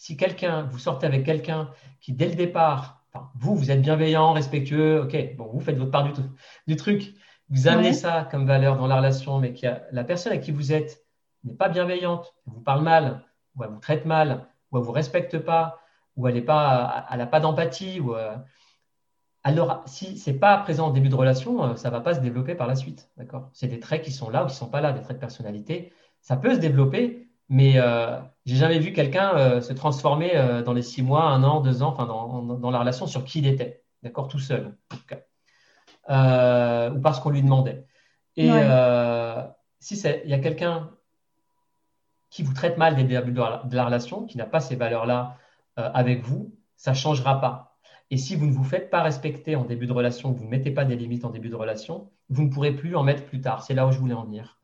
si quelqu'un, vous sortez avec quelqu'un qui, dès le départ, vous, vous êtes bienveillant, respectueux, ok, bon, vous faites votre part du, du truc, vous amenez ça comme valeur dans la relation, mais que la personne à qui vous êtes n'est pas bienveillante, elle vous parle mal, ou elle vous traite mal, ou elle vous respecte pas, ou elle n'a pas, pas d'empathie, ou euh, alors si c'est pas présent au début de relation, euh, ça va pas se développer par la suite, d'accord? C'est des traits qui sont là ou qui sont pas là, des traits de personnalité. Ça peut se développer, mais euh, j'ai jamais vu quelqu'un euh, se transformer dans les six mois, un an, deux ans, enfin dans, la relation sur qui il était, d'accord, tout seul, ou parce qu'on lui demandait. Et si il y a quelqu'un qui vous traite mal dès le début de la relation, qui n'a pas ces valeurs-là avec vous, ça changera pas et si vous ne vous faites pas respecter en début de relation, vous ne mettez pas des limites en début de relation, vous ne pourrez plus en mettre plus tard. C'est là où je voulais en venir.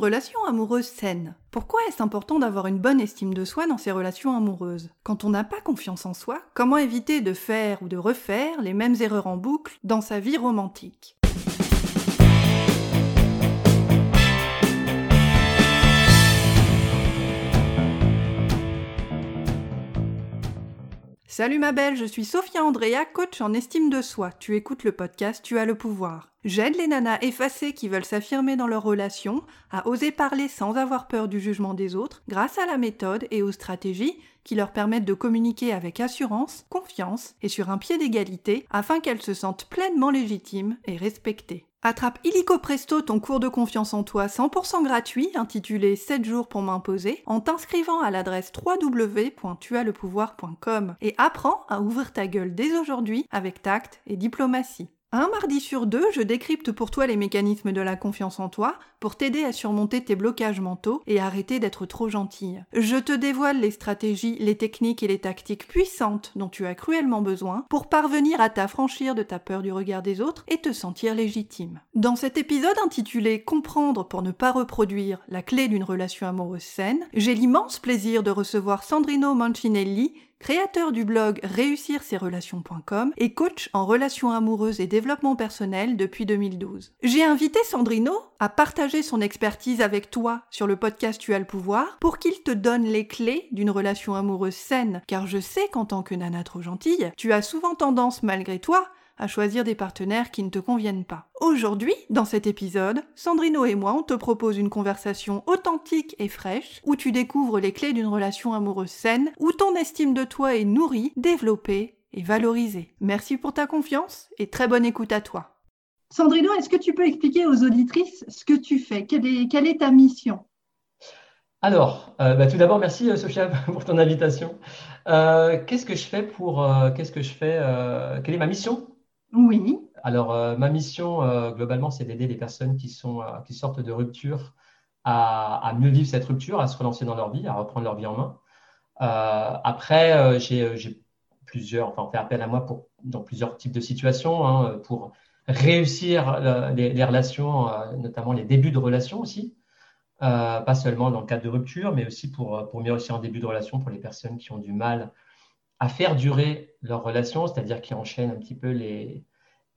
Relation amoureuse saine. Pourquoi est-ce important d'avoir une bonne estime de soi dans ses relations amoureuses? Quand on n'a pas confiance en soi, comment éviter de faire ou de refaire les mêmes erreurs en boucle dans sa vie romantique? Salut ma belle, je suis Sophia Andrea, coach en estime de soi. Tu écoutes le podcast Tu as le pouvoir. J'aide les nanas effacées qui veulent s'affirmer dans leur relation à oser parler sans avoir peur du jugement des autres grâce à la méthode et aux stratégies qui leur permettent de communiquer avec assurance, confiance et sur un pied d'égalité afin qu'elles se sentent pleinement légitimes et respectées. Attrape illico presto ton cours de confiance en toi 100% gratuit intitulé 7 jours pour m'imposer en t'inscrivant à l'adresse www.tuaslepouvoir.com et apprends à ouvrir ta gueule dès aujourd'hui avec tact et diplomatie. Un mardi sur deux, je décrypte pour toi les mécanismes de la confiance en toi pour t'aider à surmonter tes blocages mentaux et arrêter d'être trop gentille. Je te dévoile les stratégies, les techniques et les tactiques puissantes dont tu as cruellement besoin pour parvenir à t'affranchir de ta peur du regard des autres et te sentir légitime. Dans cet épisode intitulé Comprendre pour ne pas reproduire la clé d'une relation amoureuse saine, j'ai l'immense plaisir de recevoir Sandrino Mancinelli, créateur du blog réussir ses relations.com et coach en relations amoureuses et développement personnel depuis 2012. J'ai invité Sandrino à partager son expertise avec toi sur le podcast Tu as le pouvoir pour qu'il te donne les clés d'une relation amoureuse saine car je sais qu'en tant que nana trop gentille, tu as souvent tendance malgré toi à choisir des partenaires qui ne te conviennent pas. Aujourd'hui, dans cet épisode, Sandrino et moi, on te propose une conversation authentique et fraîche où tu découvres les clés d'une relation amoureuse saine, où ton estime de toi est nourrie, développée et valorisée. Merci pour ta confiance et très bonne écoute à toi. Sandrino, est-ce que tu peux expliquer aux auditrices ce que tu fais? Quelle est, ta mission? Alors, euh, bah, tout d'abord, merci euh, Sophia pour ton invitation. Euh, qu'est-ce que je fais pour qu'est-ce que je fais Quelle est ma mission? Oui. Alors, euh, ma mission, euh, globalement, c'est d'aider les personnes qui, sont, euh, qui sortent de rupture à, mieux vivre cette rupture, à se relancer dans leur vie, à reprendre leur vie en main. après, j'ai plusieurs, enfin, on fait appel à moi dans plusieurs types de situations hein, pour réussir les, relations, notamment les débuts de relations aussi. pas seulement dans le cadre de rupture, mais aussi pour, pour mieux réussir en début de relation pour les personnes qui ont du mal à faire durer leur relation, c'est-à-dire qui enchaînent un petit peu les,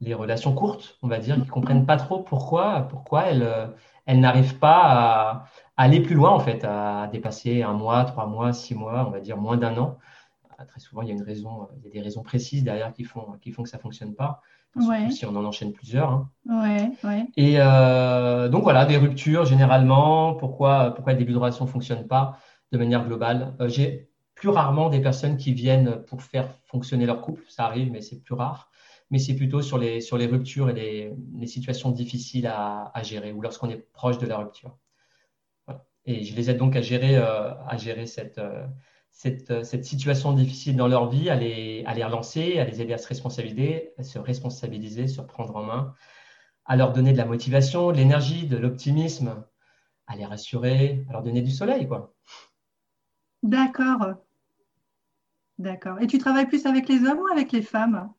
les relations courtes, on va dire, qui ne comprennent pas trop pourquoi, pourquoi elles, euh, elles n'arrivent pas à, aller plus loin, en fait, à dépasser un mois, trois mois, six mois, on va dire moins d'un an. Euh, très souvent, il y a une raison, il y a des raisons précises derrière qui font, qui font que ça ne fonctionne pas. Si on en enchaîne plusieurs. Hein. Ouais, ouais. Et euh, donc voilà, des ruptures généralement. Pourquoi, pourquoi le début de relation ne fonctionne pas de manière globale J'ai plus rarement des personnes qui viennent pour faire fonctionner leur couple. Ça arrive, mais c'est plus rare. Mais c'est plutôt sur les, sur les ruptures et les, les situations difficiles à, à, gérer ou lorsqu'on est proche de la rupture. Et je les aide donc à gérer, euh, à gérer cette, euh, cette, euh, cette, situation difficile dans leur vie, à les, à les relancer, à les aider à se responsabiliser, à se responsabiliser, se prendre en main, à leur donner de la motivation, de l'énergie, de l'optimisme, à les rassurer, à leur donner du soleil. D'accord. D'accord. Et tu travailles plus avec les hommes ou avec les femmes?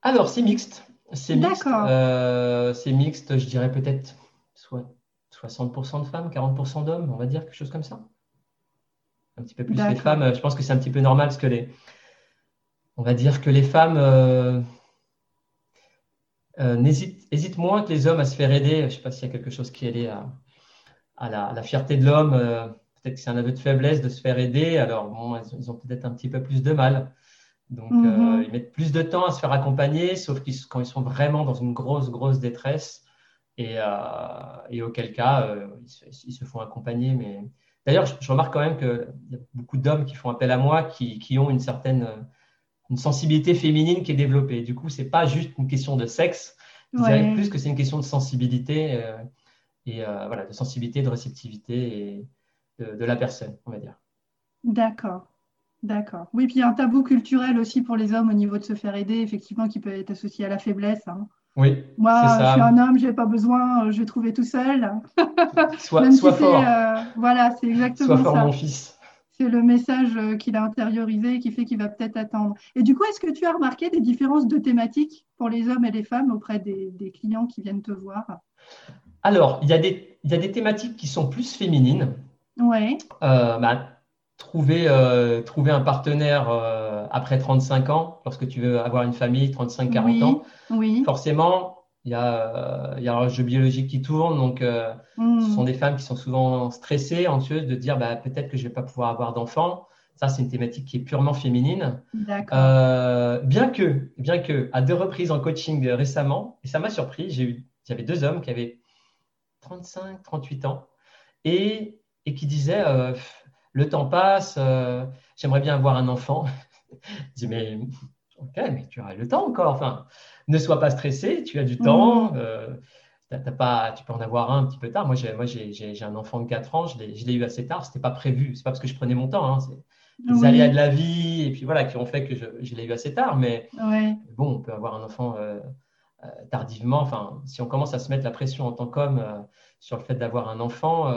Alors, c'est mixte. C'est mixte. Euh, c'est mixte, je dirais peut-être soit 60% de femmes, 40% d'hommes, on va dire, quelque chose comme ça. Un petit peu plus les femmes. Je pense que c'est un petit peu normal parce que les. On va dire que les femmes. Euh, hésite, moins que les hommes à se faire aider. Je ne sais pas s'il y a quelque chose qui est lié à, la, fierté de l'homme. Peut-être que c'est un aveu de faiblesse de se faire aider. Alors, bon, ils ont peut-être un petit peu plus de mal. Donc, mhm. ils mettent plus de temps à se faire accompagner, sauf quand ils sont vraiment dans une grosse, grosse détresse. Et, auquel cas, ils, se font accompagner. Mais d'ailleurs, je, remarque quand même qu'il y a beaucoup d'hommes qui font appel à moi, qui, qui ont une certaine une sensibilité féminine qui est développée. Du coup, c'est pas juste une question de sexe. Je dirais plus que c'est une question de sensibilité euh, et euh, voilà, de sensibilité, de réceptivité et de, la personne, on va dire. D'accord. D'accord. Oui, puis il y a un tabou culturel aussi pour les hommes au niveau de se faire aider, effectivement, qui peut être associé à la faiblesse. Hein. Oui. Moi, je suis un homme, je n'ai pas besoin, je vais trouver tout seul. Sois, fort. Euh, voilà, c'est exactement sois ça. fort, mon fils c'est le message euh, qu'il a intériorisé qui fait qu'il va peut-être attendre. Et du coup, est-ce que tu as remarqué des différences de thématiques pour les hommes et les femmes auprès des, clients qui viennent te voir? Alors, il y, y, a des, thématiques qui sont plus féminines. Ouais. Euh, bah, trouver, euh, trouver un partenaire après 35 ans, lorsque tu veux avoir une famille, 35-40 ans, oui. forcément, il y, a, il y a un jeu biologique qui tourne, donc euh, ce sont des femmes qui sont souvent stressées, anxieuses de dire bah, peut-être que je ne vais pas pouvoir avoir d'enfants. Ça, c'est une thématique qui est purement féminine. Euh, bien que, bien que, à deux reprises en coaching récemment, et ça m'a surpris, j'ai eu, j'avais deux hommes qui avaient 35, 38 ans et, et qui disaient euh, le temps passe, j'aimerais bien avoir un enfant. je dis mais ok, mais tu auras le temps encore. Enfin, ne sois pas stressé, tu as du temps. Mmh. Euh, pas, tu peux en avoir un un petit peu tard. Moi, j'ai, moi, j'ai, un enfant de 4 ans, je l'ai, eu assez tard. Ce n'était pas prévu. Ce n'est pas parce que je prenais mon temps. Hein, c'est les aléas de la vie et puis voilà qui ont fait que je, l'ai eu assez tard. Mais bon, on peut avoir un enfant euh, euh, tardivement. Enfin, si on commence à se mettre la pression en tant qu'homme sur le fait d'avoir un enfant,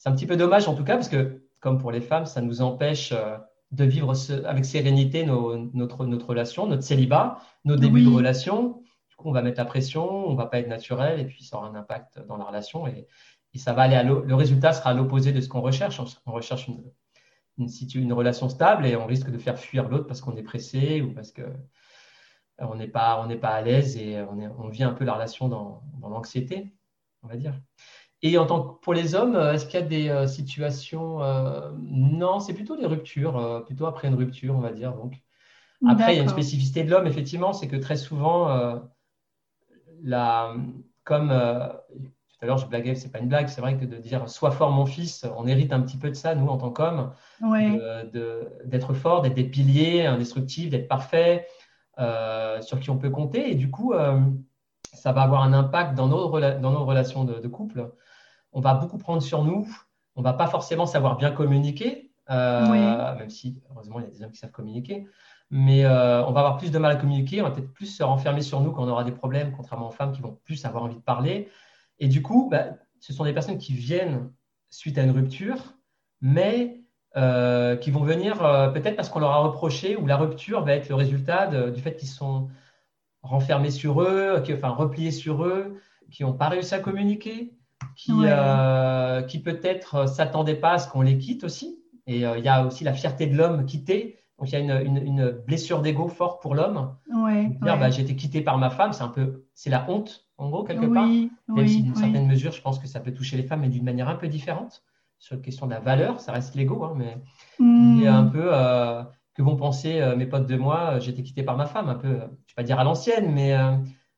c'est un petit peu dommage en tout cas parce que, comme pour les femmes, ça nous empêche de vivre avec sérénité notre, notre relation, notre célibat, nos débuts de relation. Du coup, on va mettre la pression, on va pas être naturel et puis ça aura un impact dans la relation et, ça va aller à le résultat sera à l'opposé de ce qu'on recherche. On, recherche une, une, une, relation stable et on risque de faire fuir l'autre parce qu'on est pressé ou parce que euh, on n'est pas, on pas à l'aise et on, on, vit un peu la relation dans, dans l'anxiété, on va dire. Et en tant que pour les hommes, euh, est-ce qu'il y a des euh, situations euh, Non, c'est plutôt des ruptures, plutôt après une rupture, on va dire. Donc après, il y a une spécificité de l'homme, effectivement, c'est que très souvent, la, comme tout à l'heure je blaguais, c'est pas une blague, c'est vrai que de dire sois fort mon fils, on hérite un petit peu de ça, nous en tant qu'hommes, d'être fort, d'être des piliers indestructibles, d'être parfait, sur qui on peut compter. Et du coup, ça va avoir un impact dans nos, dans nos relations de couple on va beaucoup prendre sur nous, on va pas forcément savoir bien communiquer, euh, même si heureusement il y a des hommes qui savent communiquer, mais euh, on va avoir plus de mal à communiquer, on va peut-être plus se renfermer sur nous quand on aura des problèmes, contrairement aux femmes qui vont plus avoir envie de parler. Et du coup, bah, ce sont des personnes qui viennent suite à une rupture, mais euh, qui vont venir peut-être parce qu'on leur a reproché ou la rupture va être le résultat du fait qu'ils sont renfermés sur eux, qui, enfin repliés sur eux, qui n'ont pas réussi à communiquer, qui, euh, qui peut-être euh, s'attendaient pas à ce qu'on les quitte aussi. Et euh, il y a aussi la fierté de l'homme quitté. Donc il y a une, une, blessure d'ego forte pour l'homme. Ouais, dire bah, j'ai été quitté par ma femme, c'est un peu, c'est la honte en gros quelque part. Même si d'une certaine mesure, je pense que ça peut toucher les femmes, mais d'une manière un peu différente sur la question de la valeur. Ça reste l'ego, hein, mais il y a un peu que vont penser mes potes de moi. J'ai été quitté par ma femme, un peu, je ne vais pas dire à l'ancienne, mais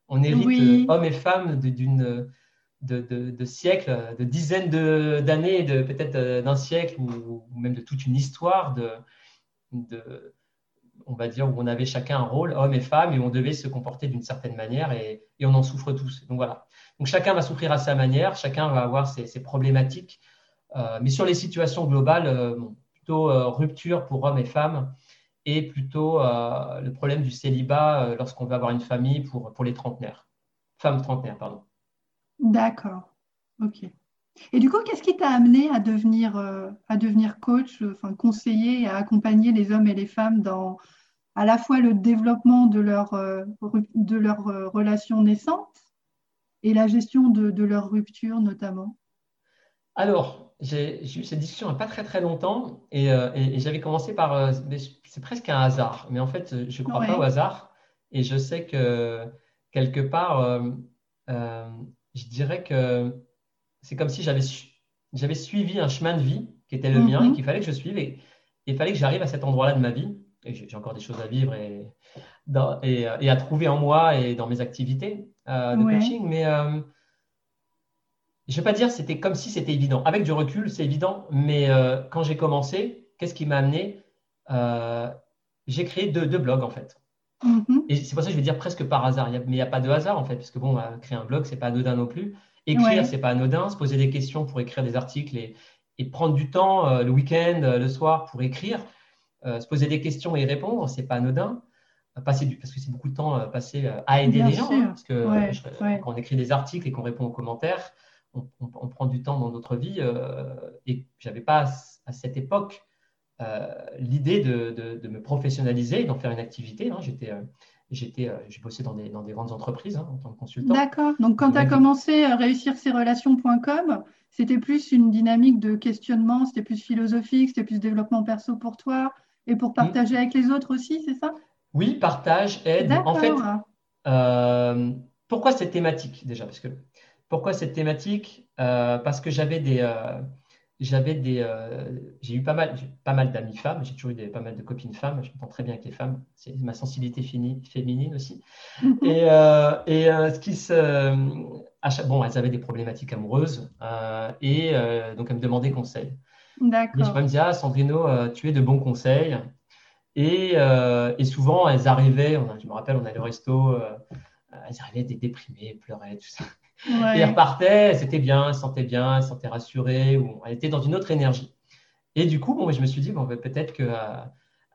on hérite hommes et femmes d'une de, siècles, de dizaines d'années, de, peut-être euh, d'un siècle ou, même de toute une histoire de, on va dire, où on avait chacun un rôle, homme et femme, et on devait se comporter d'une certaine manière, et, on en souffre tous. Donc voilà. Donc chacun va souffrir à sa manière, chacun va avoir ses, problématiques, euh, mais sur les situations globales, euh, plutôt rupture pour hommes et femmes, et plutôt le problème du célibat lorsqu'on veut avoir une famille pour, pour les trentenaires, femmes trentenaires, pardon. D'accord. Ok. Et du coup, qu'est-ce qui t'a amené à devenir, euh, à devenir coach, enfin conseiller et à accompagner les hommes et les femmes dans à la fois le développement de leur, euh, de leur euh, relation naissante et la gestion de, de leur rupture notamment? Alors, j'ai eu cette discussion il n'y a pas très très longtemps et, et, j'avais commencé par, c'est presque un hasard, mais en fait, je ne crois pas au hasard et je sais que quelque part, je dirais que c'est comme si j'avais j'avais suivi un chemin de vie qui était le mien et mhm. qu'il fallait que je suive et il fallait que j'arrive à cet endroit-là de ma vie. Et j'ai encore des choses à vivre et, et, à trouver en moi et dans mes activités de coaching. Mais je ne vais pas dire c'était comme si c'était évident. Avec du recul, c'est évident. Mais euh, quand j'ai commencé, qu'est-ce qui m'a amené euh, J'ai créé deux, blogs en fait. Mm-hmm. Et c'est pour ça que je vais dire presque par hasard. mais il n'y a pas de hasard en fait, parce que bon, créer un blog, c'est pas anodin non plus. Écrire, ce c'est pas anodin. Se poser des questions pour écrire des articles et, prendre du temps euh, le week-end, le soir pour écrire, se poser des questions et y répondre, c'est pas anodin. Passer du, parce que c'est beaucoup de temps passé à aider les gens. Hein, parce que quand on écrit des articles et qu'on répond aux commentaires, on, prend du temps dans notre vie. Euh, et j'avais pas à, cette époque euh, l'idée de, me professionnaliser et d'en faire une activité. Hein. J'étais, euh, j'étais, j'ai bossé dans des, dans des grandes entreprises hein, en tant que consultant. D'accord. Donc, quand tu as commencé à réussir ces relations.com, c'était plus une dynamique de questionnement, c'était plus philosophique, c'était plus développement perso pour toi et pour partager avec les autres aussi, c'est ça? Oui, partage, aide. En fait, pourquoi cette thématique déjà? Parce que pourquoi cette thématique? Euh, Parce que j'avais des, euh, j'avais des, euh, j'ai eu pas mal, pas mal d'amis femmes. J'ai toujours eu des, pas mal de copines femmes. Je m'entends très bien avec les femmes. C'est ma sensibilité féminine aussi. Mhm. Et, et ce qui se, bon, elles avaient des problématiques amoureuses et donc elles me demandaient conseil. D'accord. Et je me disais, ah Sandrino, tu es de bons conseils. Et, et souvent, elles arrivaient, je me rappelle, on allait au resto, elles arrivaient déprimées, pleuraient, tout ça. Et elle repartait, c'était bien, elle se sentait bien, elle se sentait rassurée, ou elle était dans une autre énergie. Et du coup, bon, je me suis dit, bon, ben, peut-être que euh,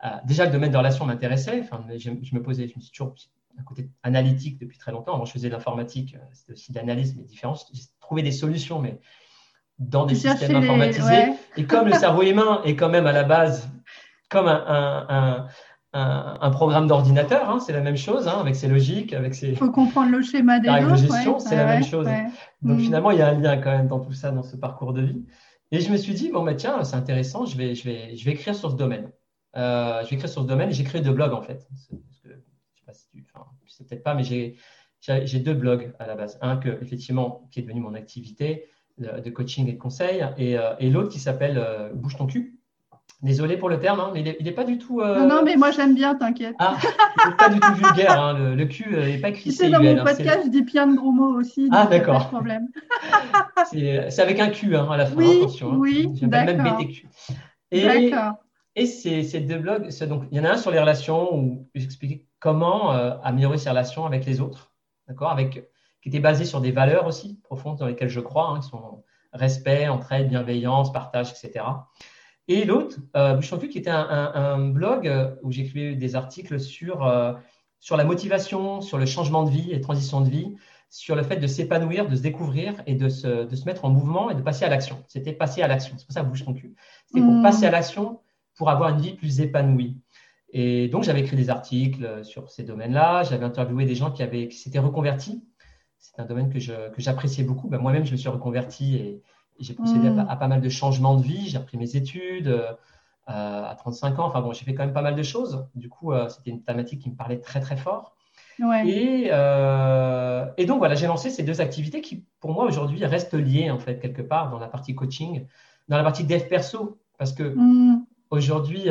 euh, déjà le domaine de relation m'intéressait. Enfin, je, me posais, je me suis toujours un côté analytique depuis très longtemps. Avant, je faisais de l'informatique, euh, c'était aussi de l'analyse, mais différent. J'ai trouvé des solutions, mais dans des systèmes informatisés. Et comme le cerveau humain est quand même à la base comme un, un, programme d'ordinateur, hein, c'est la même chose, hein, avec ses logiques, avec ses. Il faut comprendre le schéma des règles de gestion, c'est la même chose. Donc mm. finalement, il y a un lien quand même dans tout ça, dans ce parcours de vie. Et je me suis dit, bon, bah, tiens, c'est intéressant, je vais, je, vais, je vais écrire sur ce domaine. Euh, je vais écrire sur ce domaine j'ai créé deux blogs en fait. Parce que, je sais pas si tu. Enfin, sais peut-être pas, mais j'ai, deux blogs à la base. Un que, effectivement, qui est devenu mon activité de, coaching et de conseil, et, euh, et l'autre qui s'appelle euh, Bouge ton cul. Désolé pour le terme, hein, mais il n'est pas du tout. Euh, non, non, mais moi j'aime bien, t'inquiète. Ah, il n'est pas du tout vulgaire. Hein, le, cul n'est euh, pas écrit. Tu sais, dans mon hein, podcast, je dis plein de gros mots aussi. Ah, d'accord. Problème. c'est avec un Q à la fin. Oui, attention, oui. J'appelle même BTQ. D'accord. Et ces deux blogs, donc, il y en a un sur les relations où j'expliquais comment euh, améliorer ses relations avec les autres, d'accord, avec qui était basé sur des valeurs aussi profondes dans lesquelles je crois, qui sont respect, entraide, bienveillance, partage, etc. Et l'autre, euh, qui était un, blog euh, où j'écrivais des articles sur, euh, sur la motivation, sur le changement de vie et transition de vie, sur le fait de s'épanouir, de se découvrir et de se, de se, mettre en mouvement et de passer à l'action. C'était passer à l'action. C'est pour ça ton cul. C'était pour mmh. passer à l'action pour avoir une vie plus épanouie. Et donc, j'avais écrit des articles sur ces domaines-là. J'avais interviewé des gens qui, avaient, qui s'étaient reconvertis. C'est un domaine que, j'appréciais beaucoup. Ben, moi-même, je me suis reconverti et, j'ai procédé hmm. à, pas mal de changements de vie. J'ai repris mes études euh, à 35 ans. Enfin bon, j'ai fait quand même pas mal de choses. Du coup, euh, c'était une thématique qui me parlait très très fort. Et, euh, et, donc voilà, j'ai lancé ces deux activités qui, pour moi, aujourd'hui, restent liées en fait quelque part dans la partie coaching, dans la partie dev perso, parce que hmm. aujourd'hui,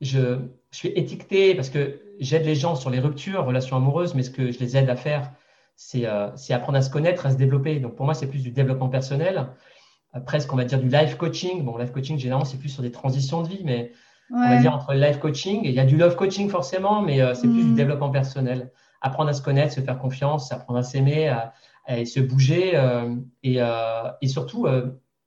je, je, suis étiqueté parce que j'aide les gens sur les ruptures, relations amoureuses, mais ce que je les aide à faire, euh, c'est apprendre à se connaître, à se développer. Donc pour moi, c'est plus du développement personnel, euh, presque on va dire du life coaching. Bon, life coaching, généralement, c'est plus sur des transitions de vie, mais on va dire entre le life coaching, il y a du love coaching forcément, mais euh, c'est plus du mm. développement personnel. Apprendre à se connaître, se faire confiance, apprendre à s'aimer, à, se bouger et, et, surtout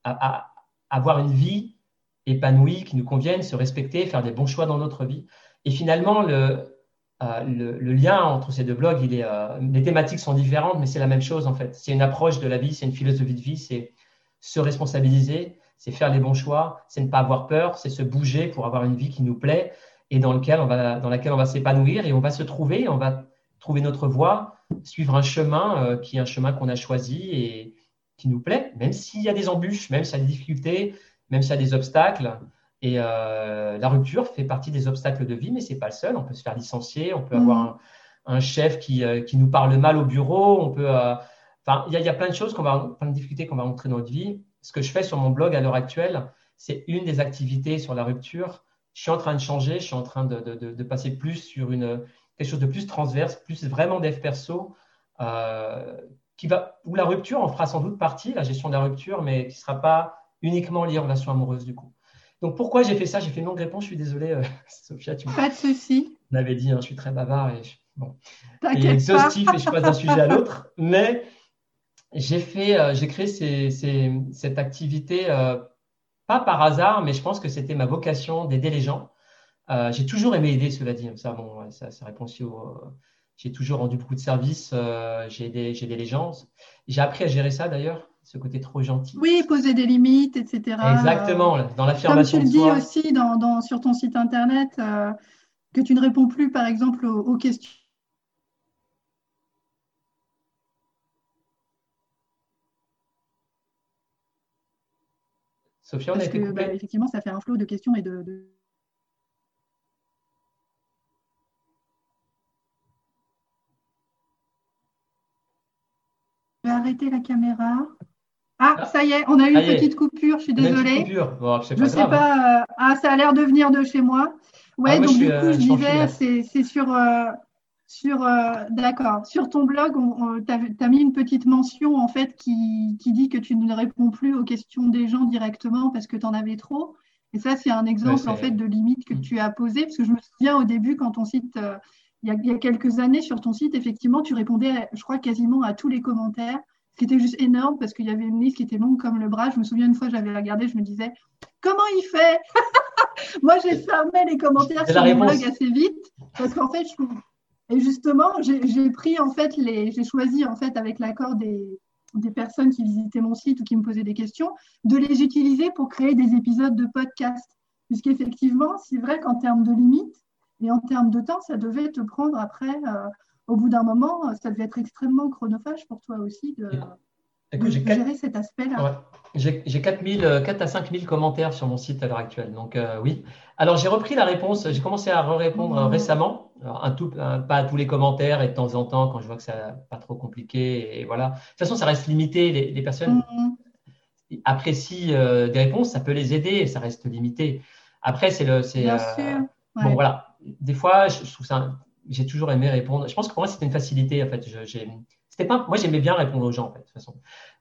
à, avoir une vie épanouie qui nous convienne, se respecter, faire des bons choix dans notre vie. Et finalement, le, euh, le, lien entre ces deux blogs, il est, euh, les thématiques sont différentes, mais c'est la même chose en fait. C'est une approche de la vie, c'est une philosophie de vie, c'est se responsabiliser, c'est faire les bons choix, c'est ne pas avoir peur, c'est se bouger pour avoir une vie qui nous plaît et dans, lequel on va, laquelle on va s'épanouir et on va se trouver, on va trouver notre voie, suivre un chemin euh, qui est un chemin qu'on a choisi et qui nous plaît, même s'il y a des embûches, même s'il y a des difficultés, même s'il y a des obstacles. Et euh, la rupture fait partie des obstacles de vie, mais ce n'est pas le seul. On peut se faire licencier, on peut avoir mm. un chef qui, qui, nous parle mal au bureau. On peut, enfin, il y, y, a plein de choses qu'on va, plein de difficultés qu'on va rencontrer dans notre vie. Ce que je fais sur mon blog à l'heure actuelle, c'est une des activités sur la rupture. Je suis en train de changer, je suis en train de, de, de passer plus sur une, quelque chose de plus transverse, plus vraiment dev perso, euh, qui va, où la rupture en fera sans doute partie, la gestion de la rupture, mais qui ne sera pas uniquement liée aux relations amoureuses du coup. Donc pourquoi j'ai fait ça? J'ai fait une longue réponse, je suis désolée, euh, Sophia. Tu pas de souci. On avait dit, hein, je suis très bavard et, je, bon, et exhaustif et je passe d'un sujet à l'autre, mais j'ai fait, euh, j'ai créé ces, ces, cette activité euh, pas par hasard, mais je pense que c'était ma vocation d'aider les gens. J'ai toujours aimé aider, cela dit. Ça, bon, ça, ça répond aussi au. j'ai toujours rendu beaucoup de services. J'ai aidé, aidé, les gens. J'ai appris à gérer ça d'ailleurs, ce côté trop gentil. Oui, poser des limites, etc. Exactement, dans l'affirmation Comme tu le dis aussi dans, dans, sur ton site internet, euh, que tu ne réponds plus, par exemple, aux, aux questions. Sophia, on Parce a été que, bah, effectivement, ça fait un flot de questions et de... de... Je vais arrêter la caméra. Ah, ah, ça y est, on a eu une petite coupure, je suis désolée. Bon, je ne sais pas. Euh... Ah, ça a l'air de venir de chez moi. Ouais, ah, donc du coup, euh, je disais, c'est sur, euh, sur, euh, d'accord. Sur ton blog, tu as, mis une petite mention en fait qui, qui, dit que tu ne réponds plus aux questions des gens directement parce que tu en avais trop. Et ça, c'est un exemple ouais, en fait de limite que mm. tu as posé parce que je me souviens au début quand ton site, euh, il, y a, il, y a, quelques années sur ton site, effectivement, tu répondais, je crois quasiment à tous les commentaires, qui était juste énorme parce qu'il y avait une liste qui était longue comme le bras. Je me souviens une fois, j'avais regardé, je me disais, comment il fait? Moi, j'ai fermé les commentaires sur mon blog assez vite parce qu'en fait, je et justement, j'ai pris en fait les, j'ai choisi en fait avec l'accord des, des, personnes qui visitaient mon site ou qui me posaient des questions, de les utiliser pour créer des épisodes de podcast. Puisqu'effectivement, c'est vrai qu'en termes de limites et en termes de temps, ça devait te prendre après, euh, au bout d'un moment, ça devait être extrêmement chronophage pour toi aussi de, Écoute, de gérer cet aspect-là. Ouais. J'ai 4 euh, à 5 000 commentaires sur mon site à l'heure actuelle. Donc, euh, oui. Alors, j'ai repris la réponse. J'ai commencé à répondre mmh. récemment. Alors, un tout, un, pas à tous les commentaires et de temps en temps quand je vois que c'est pas trop compliqué. Et voilà. De toute façon, ça reste limité. Les, les personnes mmh. apprécient euh, des réponses. Ça peut les aider. Ça reste limité. Après, c'est le. Bien euh, sûr. Ouais. Bon, voilà. Des fois, je, je trouve ça. J'ai toujours aimé répondre. Je pense que pour moi, c'était une facilité. En fait, j'ai pas, moi, j'aimais bien répondre aux gens, en fait, de toute façon.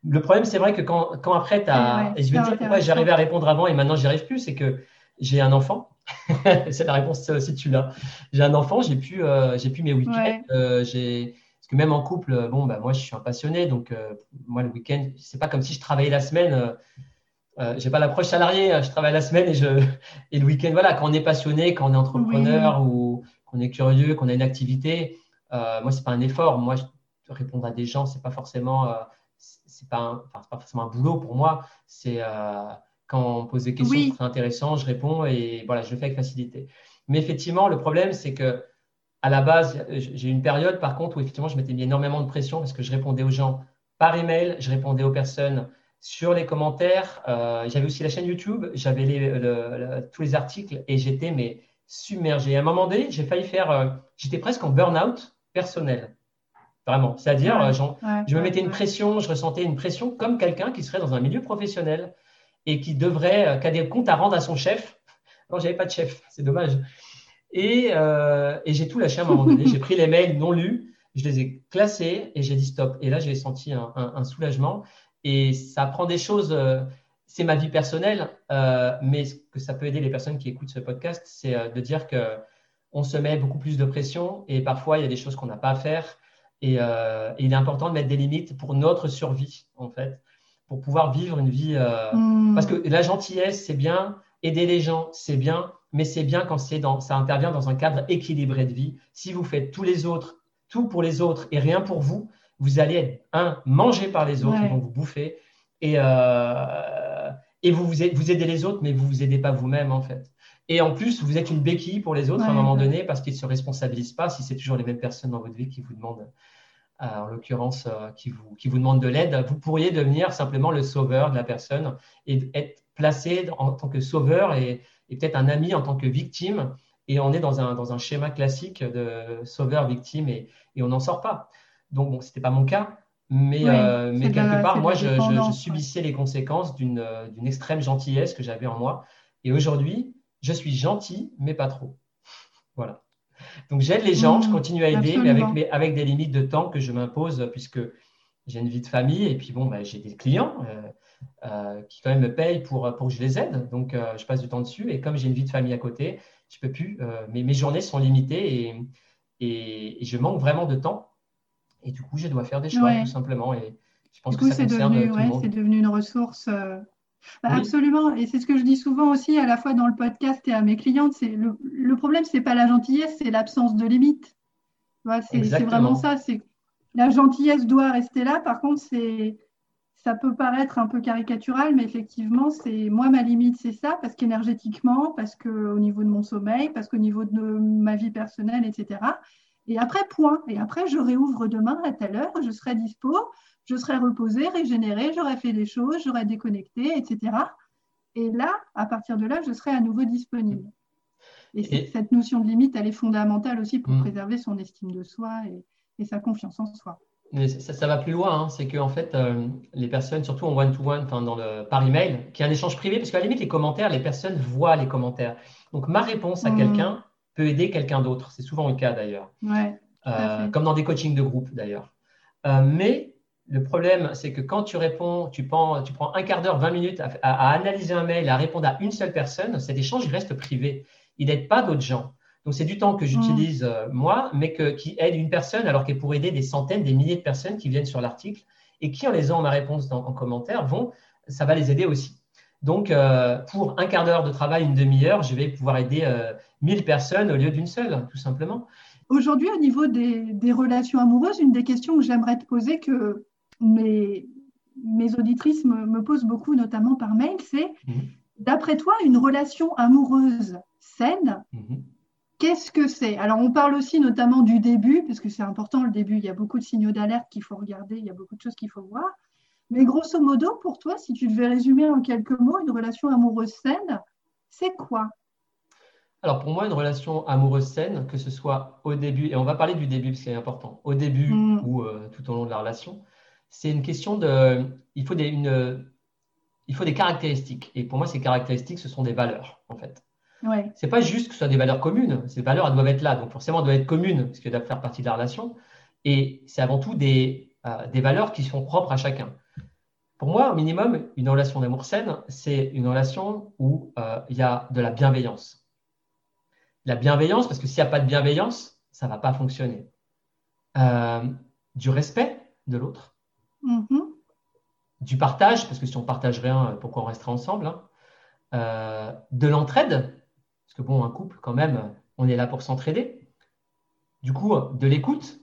Le problème, c'est vrai que quand, quand après, tu as. Ouais, et je vais dire pourquoi j'arrivais à répondre avant et maintenant, j'y arrive plus, c'est que j'ai un enfant. c'est la réponse si tu l'as. J'ai un enfant, j'ai pu, euh, j'ai pu mes week-ends. Ouais. Euh, j'ai parce que même en couple, bon, bah, moi, je suis un passionné, donc euh, moi, le week-end, c'est pas comme si je travaillais la semaine. Euh, j'ai pas l'approche salariée, je travaille la semaine et, je, et le week-end, voilà, quand on est passionné, quand on est entrepreneur oui. ou qu'on est curieux, qu'on a une activité, euh, moi, c'est pas un effort. Moi, je, répondre à des gens, c'est pas forcément, euh, c'est pas, un, enfin, pas forcément un boulot pour moi. C'est euh, quand on pose des questions oui. très intéressantes, je réponds et voilà, je le fais avec facilité. Mais effectivement, le problème, c'est que à la base, j'ai eu une période, par contre, où effectivement, je m'étais mis énormément de pression parce que je répondais aux gens par email, je répondais aux personnes sur les commentaires. Euh, j'avais aussi la chaîne YouTube, j'avais le, tous les articles et j'étais mais submergé. À un moment donné, j'ai failli faire, euh, j'étais presque en burn-out personnel. Vraiment. C'est-à-dire, ouais, ouais, je me mettais une pression, je ressentais une pression comme quelqu'un qui serait dans un milieu professionnel et qui devrait, euh, qui a des comptes à rendre à son chef. Non, j'avais pas de chef, c'est dommage. Et, euh, et j'ai tout lâché à un moment donné. j'ai pris les mails non lus, je les ai classés et j'ai dit stop. Et là, j'ai senti un, un, un, soulagement. Et ça prend des choses. Euh, c'est ma vie personnelle, euh, mais ce que ça peut aider les personnes qui écoutent ce podcast, c'est euh, de dire que on se met beaucoup plus de pression et parfois il y a des choses qu'on n'a pas à faire et, euh, et, il est important de mettre des limites pour notre survie, en fait, pour pouvoir vivre une vie. Mmh. Parce que la gentillesse, c'est bien, aider les gens, c'est bien, mais c'est bien quand c'est dans, ça intervient dans un cadre équilibré de vie. Si vous faites tous les autres, tout pour les autres et rien pour vous, vous allez être, un, mangé par les autres, ouais. ils vont vous bouffer, et, euh, et vous, vous, vous aidez les autres, mais vous vous aidez pas vous-même, en fait. Et en plus, vous êtes une béquille pour les autres ouais, à un moment donné parce qu'ils ne se responsabilisent pas si c'est toujours les mêmes personnes dans votre vie qui vous demandent, euh, en l'occurrence, euh, qui, vous, qui vous demandent de l'aide. Vous pourriez devenir simplement le sauveur de la personne et être placé en tant que sauveur et, et peut-être un ami en tant que victime et on est dans un, dans un schéma classique de sauveur, victime et, et on n'en sort pas. Donc, bon, ce n'était pas mon cas, mais, euh, mais quelque part, moi, je, je, subissais les conséquences d'une extrême gentillesse que j'avais en moi. Et aujourd'hui, je suis gentil, mais pas trop. Voilà. Donc, j'aide les gens, je mmh, continue à aider, mais avec, avec des limites de temps que je m'impose, puisque j'ai une vie de famille et puis bon, bah, j'ai des clients euh, euh, qui quand même me payent pour, pour que je les aide. Donc, je passe du temps dessus. Et comme j'ai une vie de famille à côté, je peux plus. mes, mes journées sont limitées et, et, et, je manque vraiment de temps. Et du coup, je dois faire des choix, tout simplement. Et je pense du coup, c'est devenu, c'est devenu une ressource. Euh, bah, absolument. Et c'est ce que je dis souvent aussi, à la fois dans le podcast et à mes clientes. C'est le, le problème, c'est pas la gentillesse, c'est l'absence de limite. c'est vraiment ça. C'est la gentillesse doit rester là. Par contre, c'est ça peut paraître un peu caricatural, mais effectivement, c'est moi ma limite, c'est ça, parce qu'énergétiquement, parce qu'au niveau de mon sommeil, parce qu'au niveau de ma vie personnelle, etc. Et après, point. Et après, je réouvre demain à telle heure, je serai dispo, je serai reposé, régénéré, j'aurai fait des choses, j'aurai déconnecté, etc. Et là, à partir de là, je serai à nouveau disponible. Et, cette notion de limite, elle est fondamentale aussi pour hmm. préserver son estime de soi et, sa confiance en soi. Mais ça, va plus loin, hein. c'est qu'en en fait, euh, les personnes, surtout en one-to-one, dans le, par email, qui est un échange privé, parce qu'à la limite, les commentaires, les personnes voient les commentaires. Donc, ma réponse à hmm. quelqu'un, peut aider quelqu'un d'autre. C'est souvent le cas d'ailleurs. Euh, comme dans des coachings de groupe d'ailleurs. Euh, mais le problème, c'est que quand tu réponds, tu prends, tu prends un quart d'heure, 20 minutes à, analyser un mail, à répondre à une seule personne, cet échange, il reste privé. Il n'aide pas d'autres gens. Donc, c'est du temps que j'utilise mm. euh, moi, mais que, qui aide une personne alors qu'elle pourrait aider des centaines, des milliers de personnes qui viennent sur l'article et qui, en les ayant ma réponse en commentaire, vont, ça va les aider aussi. Donc, pour un quart d'heure de travail, une demi-heure, je vais pouvoir aider 1000 personnes au lieu d'une seule, tout simplement. Aujourd'hui, au niveau des, relations amoureuses, une des questions que j'aimerais te poser, que mes, mes auditrices me, posent beaucoup, notamment par mail, c'est mhm. d'après toi, une relation amoureuse saine, mhm. qu'est-ce que c'est? Alors, on parle aussi notamment du début, parce que c'est important le début, il y a beaucoup de signaux d'alerte qu'il faut regarder, il y a beaucoup de choses qu'il faut voir. Mais grosso modo, pour toi, si tu devais résumer en quelques mots, une relation amoureuse saine, c'est quoi? Alors pour moi, une relation amoureuse saine, que ce soit au début, et on va parler du début parce que c'est important, au début mm. ou euh, tout au long de la relation, c'est une question de... Il faut des, une, il faut des caractéristiques. Et pour moi, ces caractéristiques, ce sont des valeurs, en fait. Ouais. Ce n'est pas juste que ce soit des valeurs communes. Ces valeurs, elles doivent être là. Donc forcément, elles doivent être communes parce qu'elles doivent faire partie de la relation. Et c'est avant tout des, euh, des valeurs qui sont propres à chacun. Pour moi, au minimum, une relation d'amour saine, c'est une relation où euh, il y a de la bienveillance la bienveillance, parce que s'il n'y a pas de bienveillance, ça ne va pas fonctionner. Euh, du respect de l'autre. Mm-hmm. Du partage, parce que si on partage rien, pourquoi on resterait ensemble hein. euh, De l'entraide, parce que bon, un couple, quand même, on est là pour s'entraider. Du coup, de l'écoute.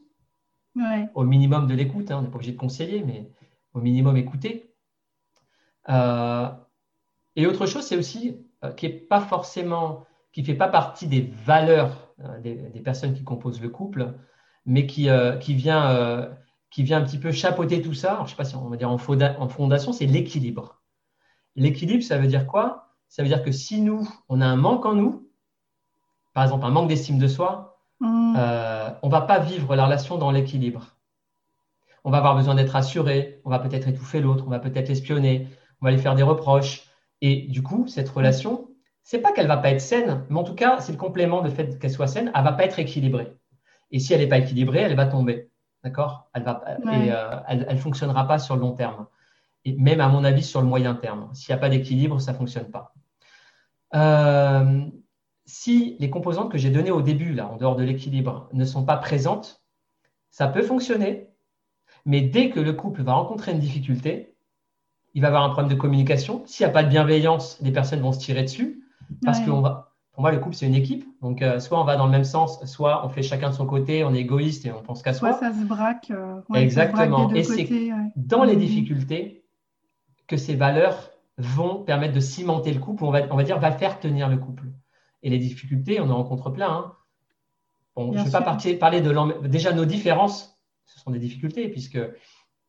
Au minimum de l'écoute, hein, on n'est pas obligé de conseiller, mais au minimum écouter. Euh, et autre chose, c'est aussi qui n'est pas forcément qui ne fait pas partie des valeurs euh, des, personnes qui composent le couple, mais qui, euh, qui, vient, euh, qui vient un petit peu chapeauter tout ça. je ne sais pas si on va dire en, en fondation, c'est l'équilibre. L'équilibre, ça veut dire quoi? Ça veut dire que si nous, on a un manque en nous, par exemple un manque d'estime de soi, mmh. on ne va pas vivre la relation dans l'équilibre. On va avoir besoin d'être assuré, on va peut-être étouffer l'autre, on va peut-être l'espionner, on va lui faire des reproches. Et du coup, cette relation, c'est pas qu'elle va pas être saine, mais en tout cas, c'est le complément de fait qu'elle soit saine, elle va pas être équilibrée. Et si elle n'est pas équilibrée, elle va tomber. D'accord? Elle va et, euh, elle, fonctionnera pas sur le long terme. Et même à mon avis sur le moyen terme. S'il n'y a pas d'équilibre, ça fonctionne pas. Euh, si les composantes que j'ai données au début, là, en dehors de l'équilibre, ne sont pas présentes, ça peut fonctionner, mais dès que le couple va rencontrer une difficulté, il va avoir un problème de communication. S'il n'y a pas de bienveillance, les personnes vont se tirer dessus. Parce que va, pour moi, le couple, c'est une équipe. Donc, euh, soit on va dans le même sens, soit on fait chacun de son côté, on est égoïste et on pense qu'à soi. Soit ça se braque. Euh, Exactement. et c'est dans les difficultés que ces valeurs vont permettre de cimenter le couple, on va, on va dire, va faire tenir le couple. Et les difficultés, on en rencontre plein. Hein. je ne vais pas parler de déjà nos différences, ce sont des difficultés, puisque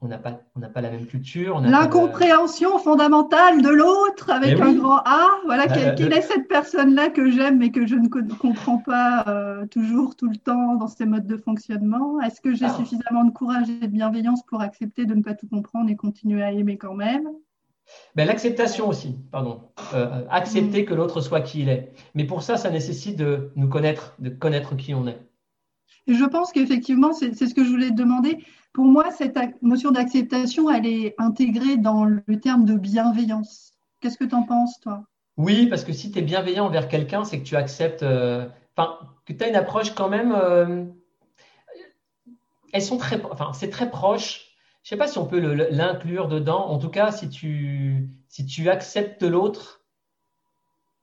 on n'a pas, on pas la même culture. L'incompréhension fondamentale de l'autre avec un grand A. Voilà, euh, quelle, est cette personne-là que j'aime mais que je ne comprends pas euh, toujours, tout le temps dans ses modes de fonctionnement Est-ce que j'ai suffisamment de courage et de bienveillance pour accepter de ne pas tout comprendre et continuer à aimer quand même? Ben, L'acceptation aussi, pardon. Euh, accepter mm. que l'autre soit qui il est. Mais pour ça, ça nécessite de nous connaître, de connaître qui on est. Je pense qu'effectivement, c'est ce que je voulais te demander. Pour moi, cette notion d'acceptation, elle est intégrée dans le terme de bienveillance. Qu'est-ce que tu en penses, toi? Oui, parce que si tu es bienveillant envers quelqu'un, c'est que tu acceptes, euh, que tu as une approche quand même. Euh, elles sont très, enfin, c'est très proche. Je ne sais pas si on peut l'inclure dedans. En tout cas, si tu, si tu acceptes l'autre.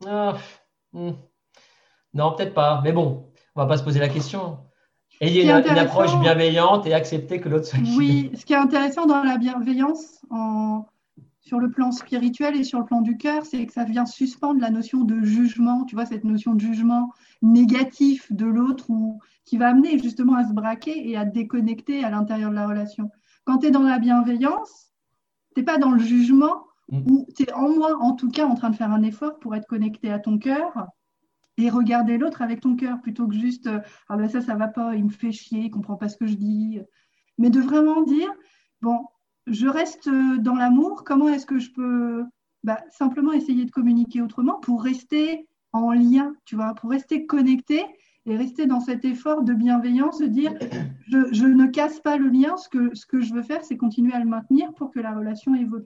Ah, hmm. non, peut-être pas. Mais bon, on va pas se poser la question. Ayez une, une, approche bienveillante et accepter que l'autre soit Oui, ce qui est intéressant dans la bienveillance, en, sur le plan spirituel et sur le plan du cœur, c'est que ça vient suspendre la notion de jugement, tu vois, cette notion de jugement négatif de l'autre ou qui va amener justement à se braquer et à déconnecter à l'intérieur de la relation. Quand tu es dans la bienveillance, tu n'es pas dans le jugement, mm. ou tu es en moi, en tout cas, en train de faire un effort pour être connecté à ton cœur et regarder l'autre avec ton cœur plutôt que juste euh, ah ben ça ça va pas il me fait chier il comprend pas ce que je dis. Mais de vraiment dire bon je reste euh, dans l'amour comment est-ce que je peux bah, simplement essayer de communiquer autrement pour rester en lien tu vois pour rester connecté et rester dans cet effort de bienveillance de dire je, je ne casse pas le lien ce que ce que je veux faire c'est continuer à le maintenir pour que la relation évolue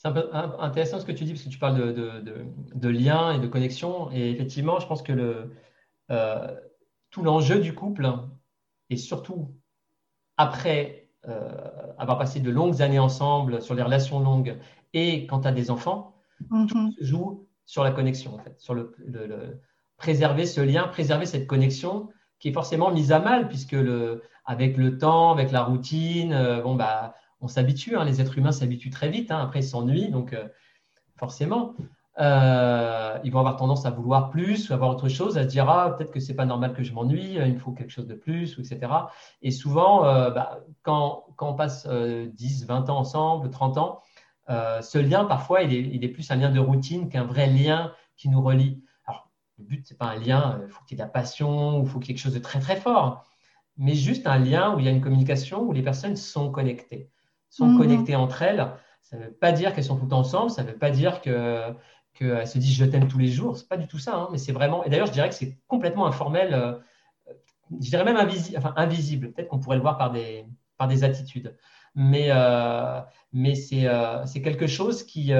c'est un peu intéressant ce que tu dis, parce que tu parles de, de, de, lien et de connexion. Et effectivement, je pense que le, euh, tout l'enjeu du couple, et surtout après euh, avoir passé de longues années ensemble sur les relations longues et quand tu as des enfants, mm-hmm. tout se joue sur la connexion, en fait, sur le, préserver ce lien, préserver cette connexion qui est forcément mise à mal, puisque le, avec le temps, avec la routine, euh, bon, bah, on s'habitue, hein, les êtres humains s'habituent très vite, hein, après ils s'ennuient, donc euh, forcément, euh, ils vont avoir tendance à vouloir plus ou avoir autre chose, à se dire ah, peut-être que c'est pas normal que je m'ennuie, il me faut quelque chose de plus, etc. Et souvent, euh, bah, quand, on passe 10, 20 ans ensemble, 30 ans, ce lien, parfois, il est, il plus un lien de routine qu'un vrai lien qui nous relie. Alors, le but, c'est pas un lien, il faut qu'il y ait de la passion, ou il faut qu'il y ait quelque chose de très, très fort, mais juste un lien où il y a une communication, où les personnes sont connectées sont mhm. connectées entre elles. Ça ne veut pas dire qu'elles sont toutes ensemble, ça ne veut pas dire qu'elles se disent je t'aime tous les jours. C'est pas du tout ça, hein, mais c'est vraiment. Et d'ailleurs, je dirais que c'est complètement informel, euh, je dirais même enfin, invisible. Peut-être qu'on pourrait le voir par des, par des attitudes. Mais, euh, mais c'est euh, quelque chose qui.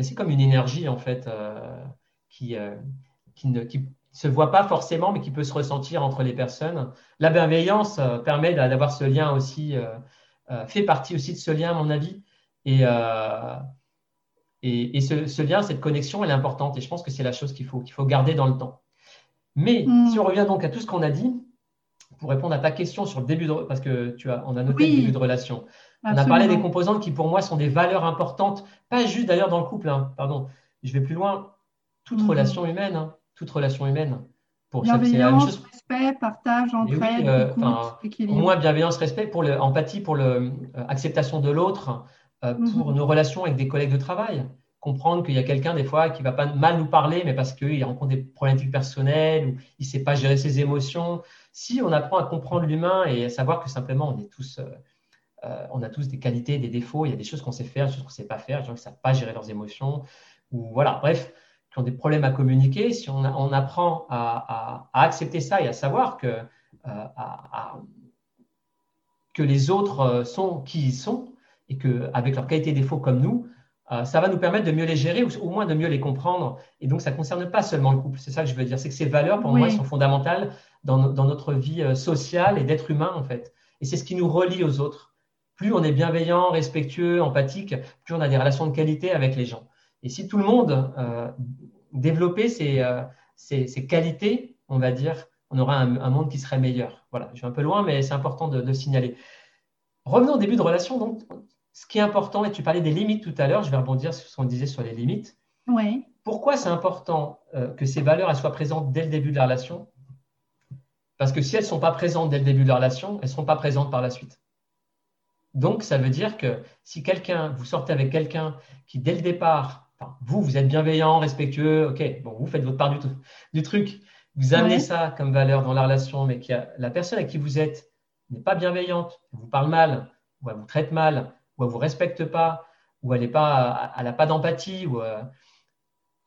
c'est comme une énergie, en fait, qui, qui ne qui se voit pas forcément, mais qui peut se ressentir entre les personnes. La bienveillance permet d'avoir ce lien aussi euh, fait partie aussi de ce lien, à mon avis. Et, euh, et, ce, lien, cette connexion, elle est importante. Et je pense que c'est la chose qu'il faut, qu'il faut garder dans le temps. Mais mm. si on revient donc à tout ce qu'on a dit, pour répondre à ta question sur le début de parce que tu as, on a noté le début de relation. On a parlé des composantes qui pour moi sont des valeurs importantes, pas juste d'ailleurs dans le couple. Hein, pardon, je vais plus loin. Toute mm. relation humaine, hein, toute relation humaine. Pour respect, partage, entraide, euh, équilibre. Au moins bienveillance, respect, pour l'empathie, pour l'acceptation euh, de l'autre, euh, pour mhm. nos relations avec des collègues de travail. Comprendre qu'il y a quelqu'un des fois qui va pas mal nous parler, mais parce qu'il rencontre des problématiques personnelles ou il sait pas gérer ses émotions. Si on apprend à comprendre l'humain et à savoir que simplement on est tous on a tous des qualités, des défauts. Il y a des choses qu'on sait faire, des choses qu'on sait pas faire, des gens qui savent pas gérer leurs émotions. Ou voilà, bref, qui ont des problèmes à communiquer, si on, apprend à, accepter ça et à savoir que, euh, que les autres euh, sont qui ils sont et qu'avec leurs qualités et défauts comme nous, euh, ça va nous permettre de mieux les gérer ou au moins de mieux les comprendre. Et donc, ça ne concerne pas seulement le couple. C'est ça que je veux dire. C'est que ces valeurs, pour moi, sont fondamentales dans, dans notre vie sociale et d'être humain, en fait. Et c'est ce qui nous relie aux autres. Plus on est bienveillant, respectueux, empathique, plus on a des relations de qualité avec les gens. Et si tout le monde euh, développait euh, ses, qualités, on va dire, on aura un, monde qui serait meilleur. Voilà, je suis un peu loin, mais c'est important de, de, signaler. Revenons au début de relation. Donc, ce qui est important, et tu parlais des limites tout à l'heure, je vais rebondir sur ce qu'on disait sur les limites. Oui. Pourquoi c'est important euh, que ces valeurs elles soient présentes dès le début de la relation? Parce que si elles ne sont pas présentes dès le début de la relation, elles ne seront pas présentes par la suite. Donc, ça veut dire que si quelqu'un, vous sortez avec quelqu'un qui, dès le départ, vous, vous êtes bienveillant, respectueux, ok, bon, vous faites votre part du, du truc, vous amenez ça comme valeur dans la relation, mais que la personne à qui vous êtes n'est pas bienveillante, elle vous parle mal, ou elle vous traite mal, ou elle vous respecte pas, ou elle n'a pas, elle pas d'empathie, ou euh,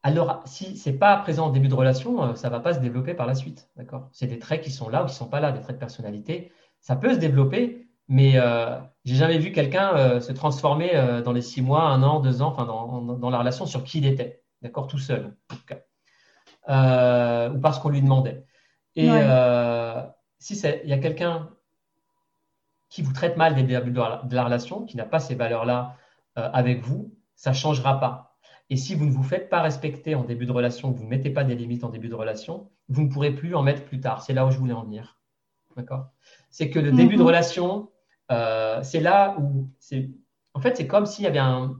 alors si c'est pas présent au début de relation, euh, ça va pas se développer par la suite, d'accord. C'est des traits qui sont là ou qui sont pas là, des traits de personnalité. Ça peut se développer, mais euh, j'ai jamais vu quelqu'un euh, se transformer dans les six mois, un an, deux ans, enfin dans, dans, la relation sur qui il était, d'accord, tout seul, en tout cas, ou parce qu'on lui demandait. Et si il y a quelqu'un qui vous traite mal dès le début de la relation, qui n'a pas ces valeurs-là avec vous, ça ne changera pas. Et si vous ne vous faites pas respecter en début de relation, vous ne mettez pas des limites en début de relation, vous ne pourrez plus en mettre plus tard. C'est là où je voulais en venir. D'accord? C'est que le début de relation, euh, c'est là où c'est. En fait, c'est comme s'il y avait un.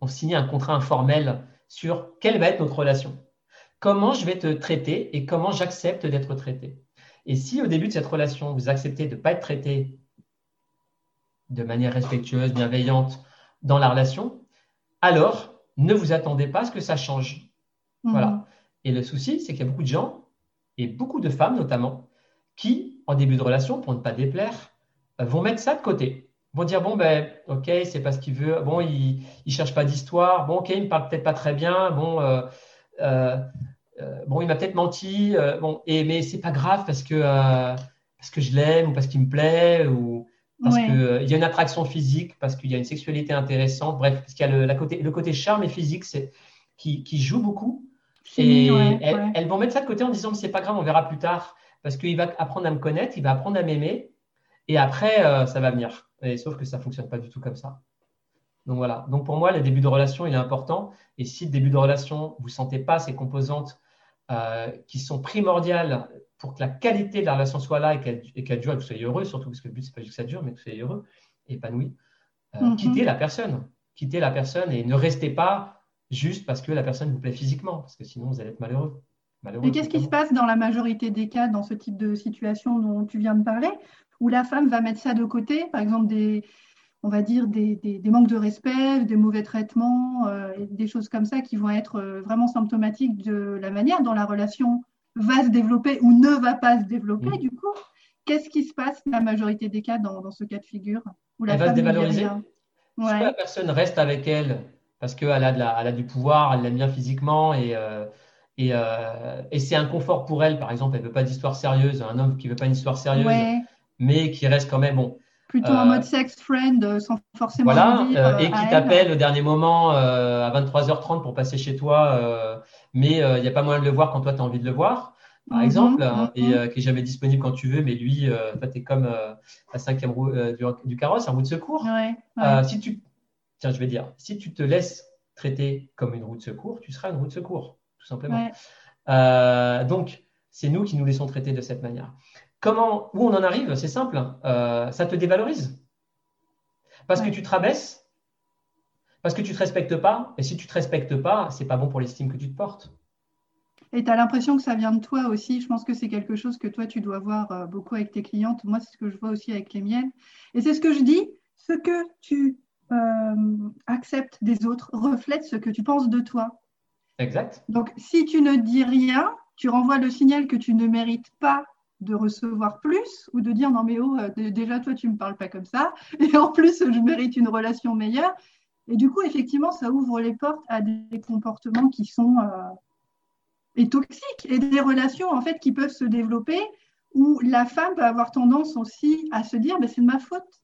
On signait un contrat informel sur quelle va être notre relation. Comment je vais te traiter et comment j'accepte d'être traité. Et si au début de cette relation, vous acceptez de ne pas être traité de manière respectueuse, bienveillante dans la relation, alors ne vous attendez pas à ce que ça change. Mhm. Voilà. Et le souci, c'est qu'il y a beaucoup de gens, et beaucoup de femmes notamment, qui, en début de relation, pour ne pas déplaire, vont mettre ça de côté. Vont dire, bon, ben, ok, c'est pas ce qu'il veut. Bon, il ne cherche pas d'histoire. Bon, ok, il me parle peut-être pas très bien. Bon, euh, euh, bon il m'a peut-être menti. bon, et, mais c'est pas grave parce que, parce que je l'aime ou parce qu'il me plaît ou parce qu'il euh, y a une attraction physique, parce qu'il y a une sexualité intéressante, bref, parce qu'il y a le, côté, le côté charme et physique qui, qui joue beaucoup. Et elles, vont mettre ça de côté en disant que c'est pas grave, on verra plus tard, parce qu'il va apprendre à me connaître, il va apprendre à m'aimer, et après, euh, ça va venir. Et, sauf que ça fonctionne pas du tout comme ça. Donc voilà. Donc pour moi, le début de relation, il est important. Et si le début de relation, vous sentez pas ces composantes euh, qui sont primordiales pour que la qualité de la relation soit là et qu'elle dure et que vous soyez heureux, surtout parce que le but, c'est pas juste que ça dure, mais que vous soyez heureux, épanoui, euh, mhm. quittez la personne. Quittez la personne et ne restez pas juste parce que la personne vous plaît physiquement, parce que sinon vous allez être malheureux. malheureux et qu'est-ce qui se passe dans la majorité des cas, dans ce type de situation dont tu viens de parler, où la femme va mettre ça de côté, par exemple des, on va dire des, des, manques de respect, des mauvais traitements, euh, des choses comme ça qui vont être euh, vraiment symptomatiques de la manière dont la relation va se développer ou ne va pas se développer, mm. du coup, qu'est-ce qui se passe la majorité des cas dans, ce cas de figure où la Elle va se dévaloriser. Ouais. la personne reste avec elle parce qu'elle a, de la, elle a du pouvoir, elle l'aime bien physiquement et, euh, et, euh, et c'est un confort pour elle. Par exemple, elle ne veut pas d'histoire sérieuse, un homme qui ne veut pas une histoire sérieuse, mais qui reste quand même bon. Plutôt en mode sex friend, sans forcément. Voilà, dire, et qui t'appelle au dernier moment à 23h30 pour passer chez toi mais euh, il n'y a pas moyen de le voir quand toi, tu as envie de le voir, par mhm, exemple, hein, et mhm. euh, qui est jamais disponible quand tu veux, mais lui, euh, toi, tu es comme la cinquième roue du, carrosse, un roue de secours. si tu, tiens, je vais dire, si tu te laisses traiter comme une roue de secours, tu seras une roue de secours, tout simplement. donc, c'est nous qui nous laissons traiter de cette manière. Comment, où on en arrive C'est simple, ça te dévalorise. Parce que tu te rabaisses, parce que tu ne te respectes pas. Et si tu ne te respectes pas, c'est pas bon pour l'estime que tu te portes. Et tu as l'impression que ça vient de toi aussi. Je pense que c'est quelque chose que toi, tu dois voir euh, beaucoup avec tes clientes. Moi, c'est ce que je vois aussi avec les miennes. Et c'est ce que je dis. Ce que tu euh, acceptes des autres reflète ce que tu penses de toi. Exact. Donc, si tu ne dis rien, tu renvoies le signal que tu ne mérites pas de recevoir plus ou de dire non mais oh euh, déjà toi tu me parles pas comme ça et en plus je mérite une relation meilleure et du coup, effectivement, ça ouvre les portes à des comportements qui sont euh, toxiques et des relations en fait qui peuvent se développer où la femme peut avoir tendance aussi à se dire mais c'est de ma faute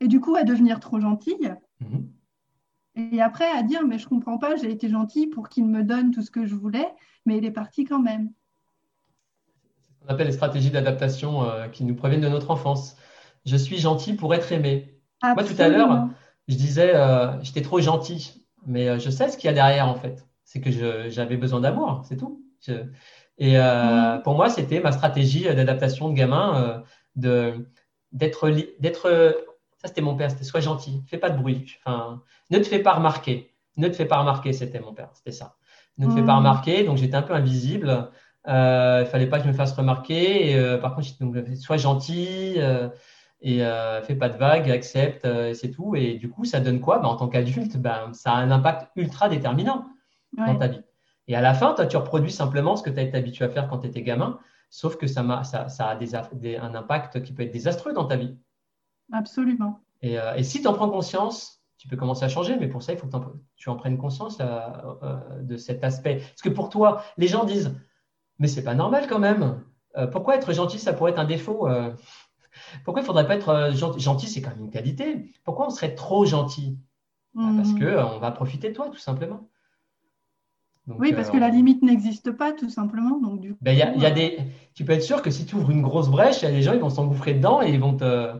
et du coup à devenir trop gentille mhm. et après à dire mais je comprends pas j'ai été gentille pour qu'il me donne tout ce que je voulais mais il est parti quand même. Qu'on appelle les stratégies d'adaptation euh, qui nous proviennent de notre enfance. Je suis gentil pour être aimé. Moi tout à l'heure je disais, euh, j'étais trop gentil, mais euh, je sais ce qu'il y a derrière en fait. C'est que j'avais besoin d'amour, c'est tout. et euh, pour moi, c'était ma stratégie d'adaptation de gamin, de d'être, d'être. Ça, c'était mon père. C'était sois gentil, fais pas de bruit. Enfin, ne te fais pas remarquer. Ne te fais pas remarquer. C'était mon père. C'était ça. Ne te fais pas mm. remarquer. Donc j'étais un peu invisible. Il fallait pas que je me fasse remarquer. Et, par contre, donc, sois gentil. et euh, fais pas de vagues, accepte, euh, c'est tout. Et du coup, ça donne quoi? Ben, En tant qu'adulte, ben, ça a un impact ultra déterminant dans ta vie. Et à la fin, toi, tu reproduis simplement ce que tu as été habitué à faire quand tu étais gamin, sauf que ça, a, ça, ça a des, un impact qui peut être désastreux dans ta vie. Absolument. Et, euh, et si tu en prends conscience, tu peux commencer à changer, mais pour ça, il faut que tu en prennes conscience de cet aspect. Parce que pour toi, les gens disent, mais c'est pas normal quand même. pourquoi être gentil, ça pourrait être un défaut pourquoi il ne faudrait pas être euh, gentil? Gentil, c'est quand même une qualité. Pourquoi on serait trop gentil? Bah, Parce mhm. qu'on euh, va profiter de toi, tout simplement. oui, parce que la euh, limite n'existe pas, tout simplement. Donc, du ben, y a, des... Tu peux être sûr que si tu ouvres une grosse brèche, il y a des gens ils vont s'engouffrer dedans et ils vont, te...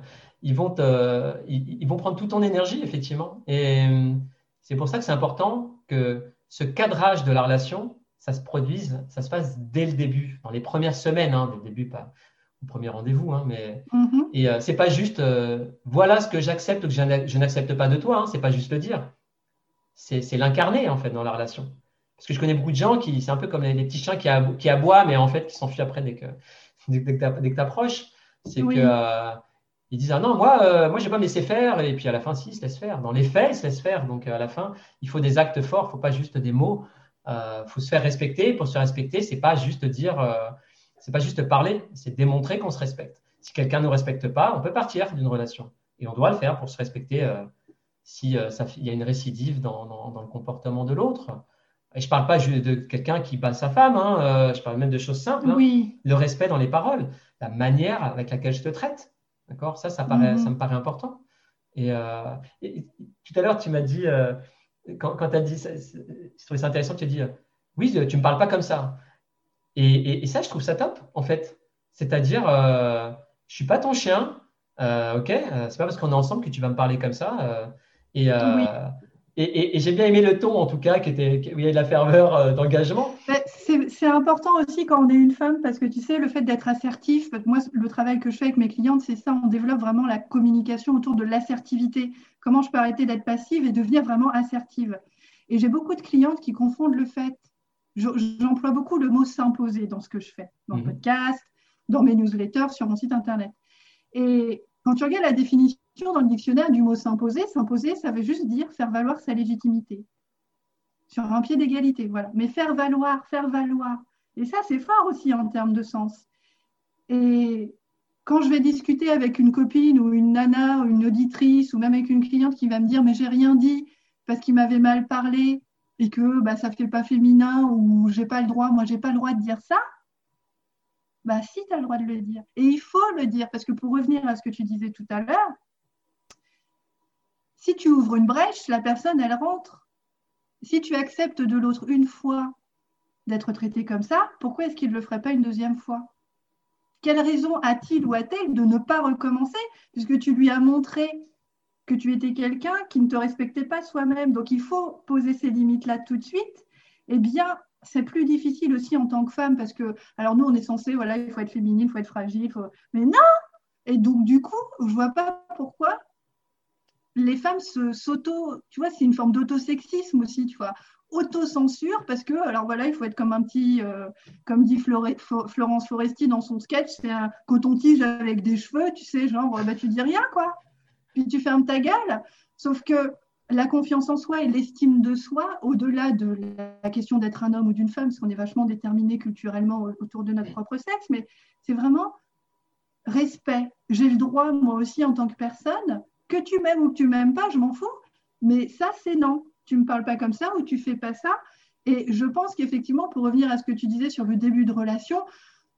ils, vont te... ils vont prendre toute ton énergie, effectivement. Et c'est pour ça que c'est important que ce cadrage de la relation, ça se produise, ça se passe dès le début, dans les premières semaines, hein, dès le début, pas, au premier rendez-vous. Hein, mais mm-hmm. et euh, c'est pas juste euh, voilà ce que j'accepte ou que je n'accepte pas de toi. Hein, c'est pas juste le dire. C'est l'incarner en fait dans la relation. Parce que je connais beaucoup de gens qui c'est un peu comme les, petits chiens qui, qui, aboient, mais en fait qui s'enfuient après dès que dès, que tu approches. C'est que euh, ils disent ah non moi moi je vais pas me laisser faire et puis à la fin si ils se laissent faire. Dans les faits ils se laissent faire. Donc à la fin il faut des actes forts, il faut pas juste des mots. Il faut se faire respecter. Pour se faire respecter, c'est pas juste dire c'est pas juste parler, c'est démontrer qu'on se respecte. Si quelqu'un ne nous respecte pas, on peut partir d'une relation. Et on doit le faire pour se respecter euh, si euh, il y a une récidive dans, le comportement de l'autre. Et je ne parle pas de quelqu'un qui bat sa femme, hein, euh, je parle même de choses simples. Hein. Le respect dans les paroles, la manière avec laquelle je te traite. D'accord? Ça, ça, paraît, ça me paraît important. Et, tout à l'heure, tu m'as dit, quand, tu as dit, je trouvais ça intéressant, tu as dit, oui, tu ne me parles pas comme ça. Et, ça, je trouve ça top, en fait. C'est-à-dire, euh, je suis pas ton chien, euh, ok euh, C'est pas parce qu'on est ensemble que tu vas me parler comme ça. Euh, et, et, j'ai bien aimé le ton, en tout cas, qui était, où il y a de la ferveur d'engagement. C'est important aussi quand on est une femme, parce que tu sais, le fait d'être assertif, moi, le travail que je fais avec mes clientes, c'est ça, on développe vraiment la communication autour de l'assertivité. Comment je peux arrêter d'être passive et devenir vraiment assertive? Et j'ai beaucoup de clientes qui confondent le fait j'emploie beaucoup le mot s'imposer dans ce que je fais, dans le mhm. podcast, dans mes newsletters, sur mon site internet. Et quand tu regardes la définition dans le dictionnaire du mot s'imposer, s'imposer, ça veut juste dire faire valoir sa légitimité sur un pied d'égalité, voilà. Mais faire valoir, faire valoir. Et ça, c'est fort aussi en termes de sens. Et quand je vais discuter avec une copine ou une nana ou une auditrice ou même avec une cliente qui va me dire mais j'ai rien dit parce qu'il m'avait mal parlé et que bah, ça fait pas féminin ou j'ai pas le droit, moi j'ai pas le droit de dire ça, bah si tu as le droit de le dire. Et il faut le dire, parce que pour revenir à ce que tu disais tout à l'heure, si tu ouvres une brèche, la personne, elle rentre. Si tu acceptes de l'autre une fois d'être traité comme ça, pourquoi est-ce qu'il ne le ferait pas une deuxième fois? Quelle raison a-t-il ou a-t-elle de ne pas recommencer? Puisque tu lui as montré que tu étais quelqu'un qui ne te respectait pas soi-même. Donc il faut poser ces limites-là tout de suite. Eh bien, c'est plus difficile aussi en tant que femme parce que, alors nous, on est censé, voilà, il faut être féminine, il faut être fragile, mais non Et donc, du coup, je vois pas pourquoi les femmes s'auto, tu vois, c'est une forme d'autosexisme aussi, tu vois, autocensure parce que, alors voilà, il faut être comme un petit, euh, comme dit Florence Foresti dans son sketch, c'est un coton-tige avec des cheveux, tu sais, genre, bah, tu dis rien, quoi puis tu fermes ta gueule. Sauf que la confiance en soi et l'estime de soi, au-delà de la question d'être un homme ou d'une femme, parce qu'on est vachement déterminé culturellement autour de notre propre sexe, mais c'est vraiment respect. J'ai le droit, moi aussi, en tant que personne, que tu m'aimes ou que tu m'aimes pas, je m'en fous. Mais ça, c'est non. Tu ne me parles pas comme ça ou tu fais pas ça. Et je pense qu'effectivement, pour revenir à ce que tu disais sur le début de relation,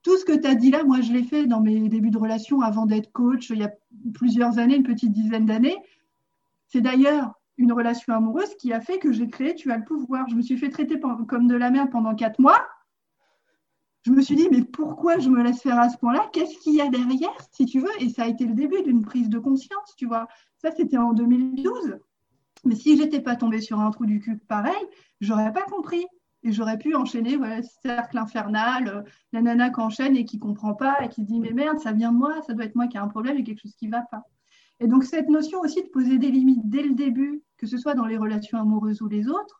tout ce que tu as dit là, moi, je l'ai fait dans mes débuts de relation avant d'être coach, il y a plusieurs années, une petite dizaine d'années. C'est d'ailleurs une relation amoureuse qui a fait que j'ai créé Tu as le pouvoir. Je me suis fait traiter comme de la merde pendant quatre mois. Je me suis dit, mais pourquoi je me laisse faire à ce point-là? Qu'est-ce qu'il y a derrière, si tu veux? Et ça a été le début d'une prise de conscience, tu vois. Ça, c'était en 2012. Mais si j'étais pas tombée sur un trou du cul pareil, j'aurais pas compris. Et j'aurais pu enchaîner, voilà, cercle infernal, euh, la nana qui enchaîne et qui comprend pas et qui se dit mais merde, ça vient de moi, ça doit être moi qui ai un problème, et quelque chose qui va pas. Et donc cette notion aussi de poser des limites dès le début, que ce soit dans les relations amoureuses ou les autres,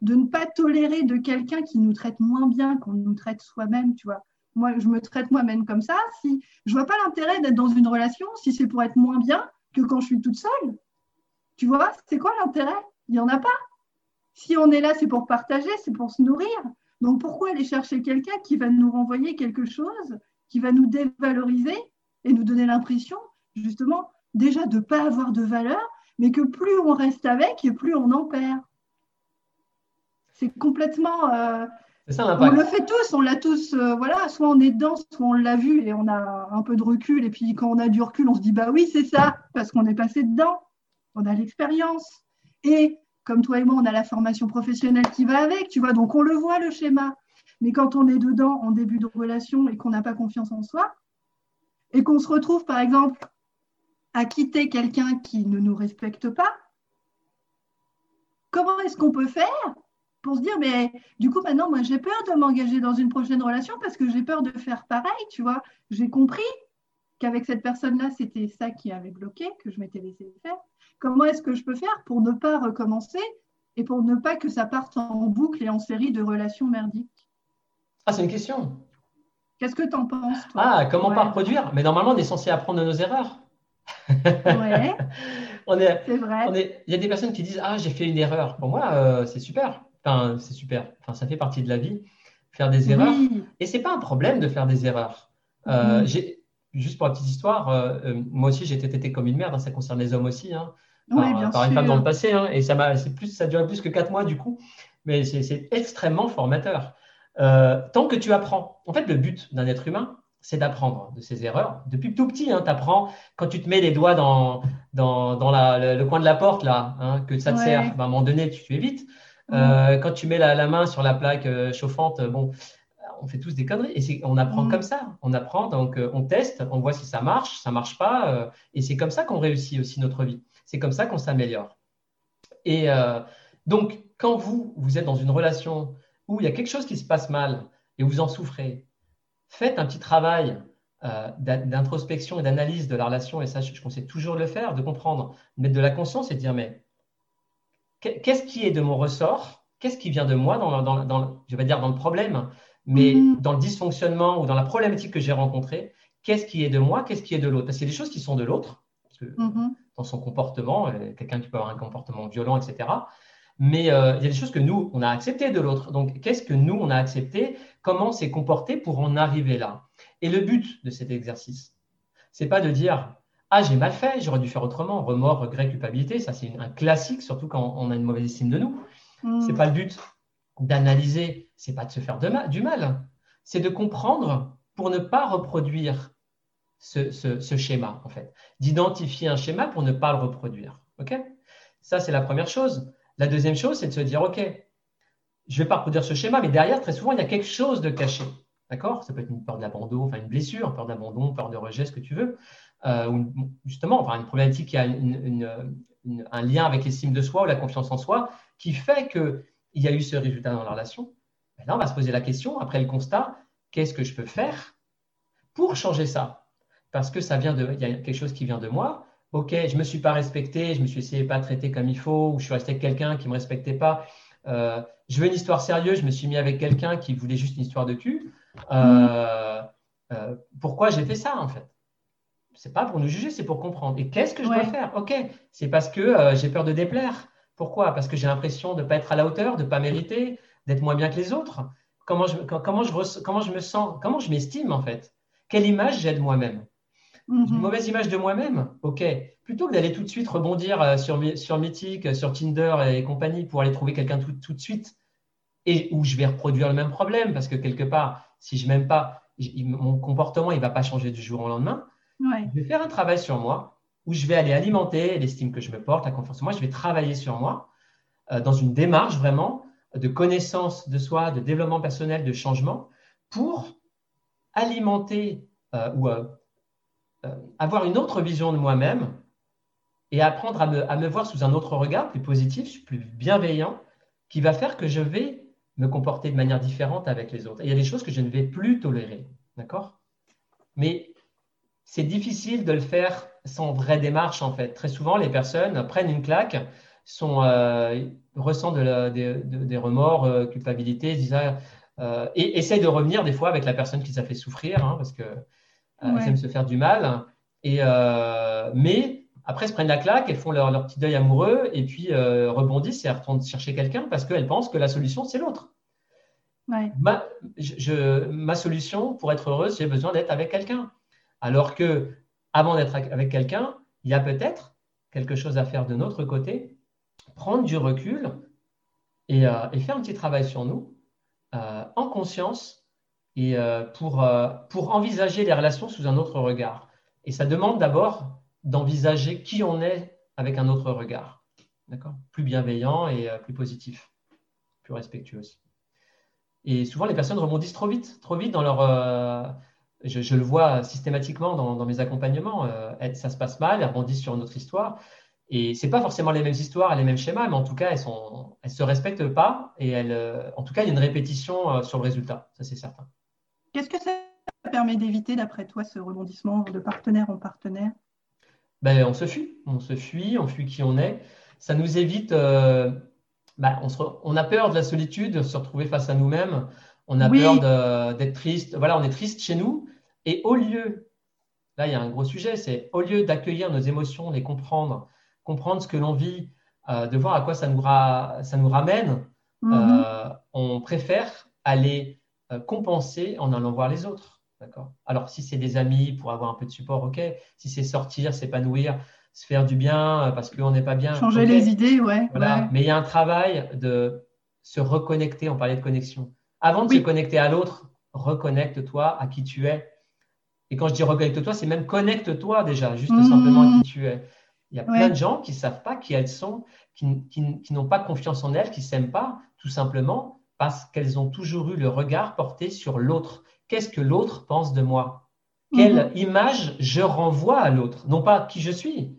de ne pas tolérer de quelqu'un qui nous traite moins bien qu'on nous traite soi-même, tu vois. moi, je me traite moi-même comme ça. Si je vois pas l'intérêt d'être dans une relation si c'est pour être moins bien que quand je suis toute seule. Tu vois, c'est quoi l'intérêt? Il n'y en a pas. Si on est là, c'est pour partager, c'est pour se nourrir. Donc pourquoi aller chercher quelqu'un qui va nous renvoyer quelque chose, qui va nous dévaloriser et nous donner l'impression, justement, déjà de ne pas avoir de valeur, mais que plus on reste avec et plus on en perd? C'est complètement. Euh, on le fait tous, on l'a tous, euh, voilà, soit on est dedans, soit on l'a vu et on a un peu de recul. Et puis quand on a du recul, on se dit, bah oui, c'est ça, parce qu'on est passé dedans, on a l'expérience. Et comme toi et moi, on a la formation professionnelle qui va avec, tu vois, donc on le voit le schéma. Mais quand on est dedans en début de relation et qu'on n'a pas confiance en soi, et qu'on se retrouve, par exemple, à quitter quelqu'un qui ne nous respecte pas, comment est-ce qu'on peut faire pour se dire, mais du coup, maintenant, moi, j'ai peur de m'engager dans une prochaine relation parce que j'ai peur de faire pareil, tu vois. J'ai compris qu'avec cette personne-là, c'était ça qui avait bloqué, que je m'étais laissé faire. Comment est-ce que je peux faire pour ne pas recommencer et pour ne pas que ça parte en boucle et en série de relations merdiques? Ah, c'est une question. Qu'est-ce que tu en penses toi? Ah, comment pas reproduire? Mais normalement, on est censé apprendre de nos erreurs. Ouais. on est, c'est vrai. il y a des personnes qui disent Ah, j'ai fait une erreur. Pour moi, euh, c'est super. Enfin, c'est super. Enfin, ça fait partie de la vie, faire des erreurs. Et c'est pas un problème de faire des erreurs. Euh, j'ai, juste pour la petite histoire, euh, euh, moi aussi, j'ai été traité comme une merde. Hein, ça concerne les hommes aussi. Hein, par, une femme dans le passé. Hein, et ça m'a, c'est plus, ça dure plus que quatre mois du coup. Mais c'est, extrêmement formateur. tant que tu apprends. En fait, le but d'un être humain, c'est d'apprendre de ses erreurs. Depuis tout petit, hein, tu apprends quand tu te mets les doigts dans, dans, dans la, le, coin de la porte, là, hein, que ça te sert. Ben, à un moment donné, tu, tu évites. Euh, quand tu mets la, main sur la plaque euh, chauffante, bon, on fait tous des conneries. Et on apprend mm. comme ça. On apprend, donc euh, on teste, on voit si ça marche, ça marche pas. et c'est comme ça qu'on réussit aussi notre vie. C'est comme ça qu'on s'améliore. Et donc, quand vous, vous êtes dans une relation où il y a quelque chose qui se passe mal et vous en souffrez, faites un petit travail d'introspection et d'analyse de la relation. Et ça, je, je conseille toujours de le faire, de comprendre, de mettre de la conscience et de dire, mais qu'est-ce qui est de mon ressort? Qu'est-ce qui vient de moi dans, dans, je vais dire dans le problème, mais mm-hmm. dans le dysfonctionnement ou dans la problématique que j'ai rencontrée? Qu'est-ce qui est de moi? Qu'est-ce qui est de l'autre? Parce qu'il y a des choses qui sont de l'autre, mm-hmm. dans son comportement, euh, quelqu'un qui peut avoir un comportement violent, etc. Mais euh, il y a des choses que nous, on a acceptées de l'autre. Donc, qu'est-ce que nous, on a accepté? Comment s'est comporté pour en arriver là? Et le but de cet exercice, c'est pas de dire ah, j'ai mal fait, j'aurais dû faire autrement. Remords, regret, culpabilité, ça c'est un classique, surtout quand on a une mauvaise estime de nous. Mm. C'est pas le but d'analyser, c'est pas de se faire du mal, c'est de comprendre pour ne pas reproduire ce, schéma, en fait. D'identifier un schéma pour ne pas le reproduire. OK? Ça, c'est la première chose. La deuxième chose, c'est de se dire, OK, je ne vais pas reproduire ce schéma, mais derrière, très souvent, il y a quelque chose de caché. D'accord? Ça peut être une peur de l'abandon, enfin une blessure, une peur d'abandon, peur de rejet, ce que tu veux. Euh, justement, enfin, une problématique qui a un lien avec l'estime de soi ou la confiance en soi, qui fait qu'il y a eu ce résultat dans la relation. là, on va se poser la question, après le constat, qu'est-ce que je peux faire pour changer ça? Parce que ça vient de, il y a quelque chose qui vient de moi. Ok, je ne me suis pas respecté, je me suis essayé pas traiter comme il faut, ou je suis resté avec quelqu'un qui ne me respectait pas. Euh, je veux une histoire sérieuse, je me suis mis avec quelqu'un qui voulait juste une histoire de cul. Euh, pourquoi j'ai fait ça en fait? C'est pas pour nous juger, c'est pour comprendre. Et qu'est-ce que je dois faire? Ok, c'est parce que euh, j'ai peur de déplaire. Pourquoi? Parce que j'ai l'impression de ne pas être à la hauteur, de ne pas mériter, d'être moins bien que les autres. Comment je, comment je, comment je me sens Comment je m'estime en fait? Quelle image j'ai de moi-même? Une mhm. mauvaise image de moi-même? Ok. Plutôt que d'aller tout de suite rebondir euh, sur, sur Mythique, sur Tinder et compagnie pour aller trouver quelqu'un tout, tout de suite et où je vais reproduire le même problème parce que quelque part, si je m'aime pas, mon comportement il va pas changer du jour au lendemain. Je vais faire un travail sur moi où je vais aller alimenter l'estime que je me porte, la confiance en moi. Je vais travailler sur moi euh, dans une démarche vraiment de connaissance de soi, de développement personnel, de changement pour alimenter euh, ou euh, avoir une autre vision de moi-même et apprendre à me, voir sous un autre regard, plus positif, plus bienveillant, qui va faire que je vais me comporter de manière différente avec les autres. Il y a des choses que je ne vais plus tolérer. D'accord? Mais c'est difficile de le faire sans vraie démarche, en fait. Très souvent, les personnes prennent une claque, sont, euh, ressentent des remords, euh, culpabilité, disent ah, et essaye de revenir des fois avec la personne qui ça fait souffrir, hein, parce que elles aiment se faire du mal. Et, mais après, elles se prennent la claque, elles font leur, petit deuil amoureux et puis rebondissent et elles retournent chercher quelqu'un parce qu'elles pensent que la solution, c'est l'autre. Ma, ma, solution pour être heureuse, j'ai besoin d'être avec quelqu'un. Alors que avant d'être avec quelqu'un, il y a peut-être quelque chose à faire de notre côté, prendre du recul et, euh, faire un petit travail sur nous euh, en conscience et euh, pour, envisager les relations sous un autre regard. Et ça demande d'abord d'envisager qui on est avec un autre regard, d'accord? Plus bienveillant et plus positif, plus respectueux aussi. Et souvent, les personnes rebondissent trop vite, trop vite dans leur. Je, le vois systématiquement dans, dans mes accompagnements. ça se passe mal, elles rebondissent sur une autre histoire. Et c'est pas forcément les mêmes histoires, les mêmes schémas, mais en tout cas, elles elles se respectent pas et elles, euh, en tout cas, il y a une répétition euh, sur le résultat, ça c'est certain. Qu'est-ce que ça permet d'éviter, d'après toi, ce rebondissement de partenaire en partenaire? Ben, on se fuit, on se fuit, on fuit qui on est. Ça nous évite, euh, ben, on, on, a peur de la solitude, de se retrouver face à nous-mêmes. On a peur d'être triste. Voilà, on est triste chez nous. Et au lieu, là, il y a un gros sujet, c'est au lieu d'accueillir nos émotions, les comprendre, comprendre ce que l'on vit, euh, de voir à quoi ça nous, ça nous ramène, mhm. euh, on préfère aller euh, compenser en allant voir les autres. D'accord? Alors, si c'est des amis pour avoir un peu de support, ok. Si c'est sortir, s'épanouir, se faire du bien parce qu'on n'est pas bien. Changer les idées, ouais, voilà. Mais il y a un travail de se reconnecter. On parlait de connexion. Avant de se connecter à l'autre, reconnecte-toi à qui tu es. Et quand je dis reconnecte-toi, c'est même connecte-toi déjà, juste mhm. simplement à qui tu es. Il y a plein de gens qui ne savent pas qui elles sont, qui, n'ont pas confiance en elles, qui ne s'aiment pas, tout simplement parce qu'elles ont toujours eu le regard porté sur l'autre. Qu'est-ce que l'autre pense de moi? Quelle mhm. image je renvoie à l'autre? Non pas qui je suis.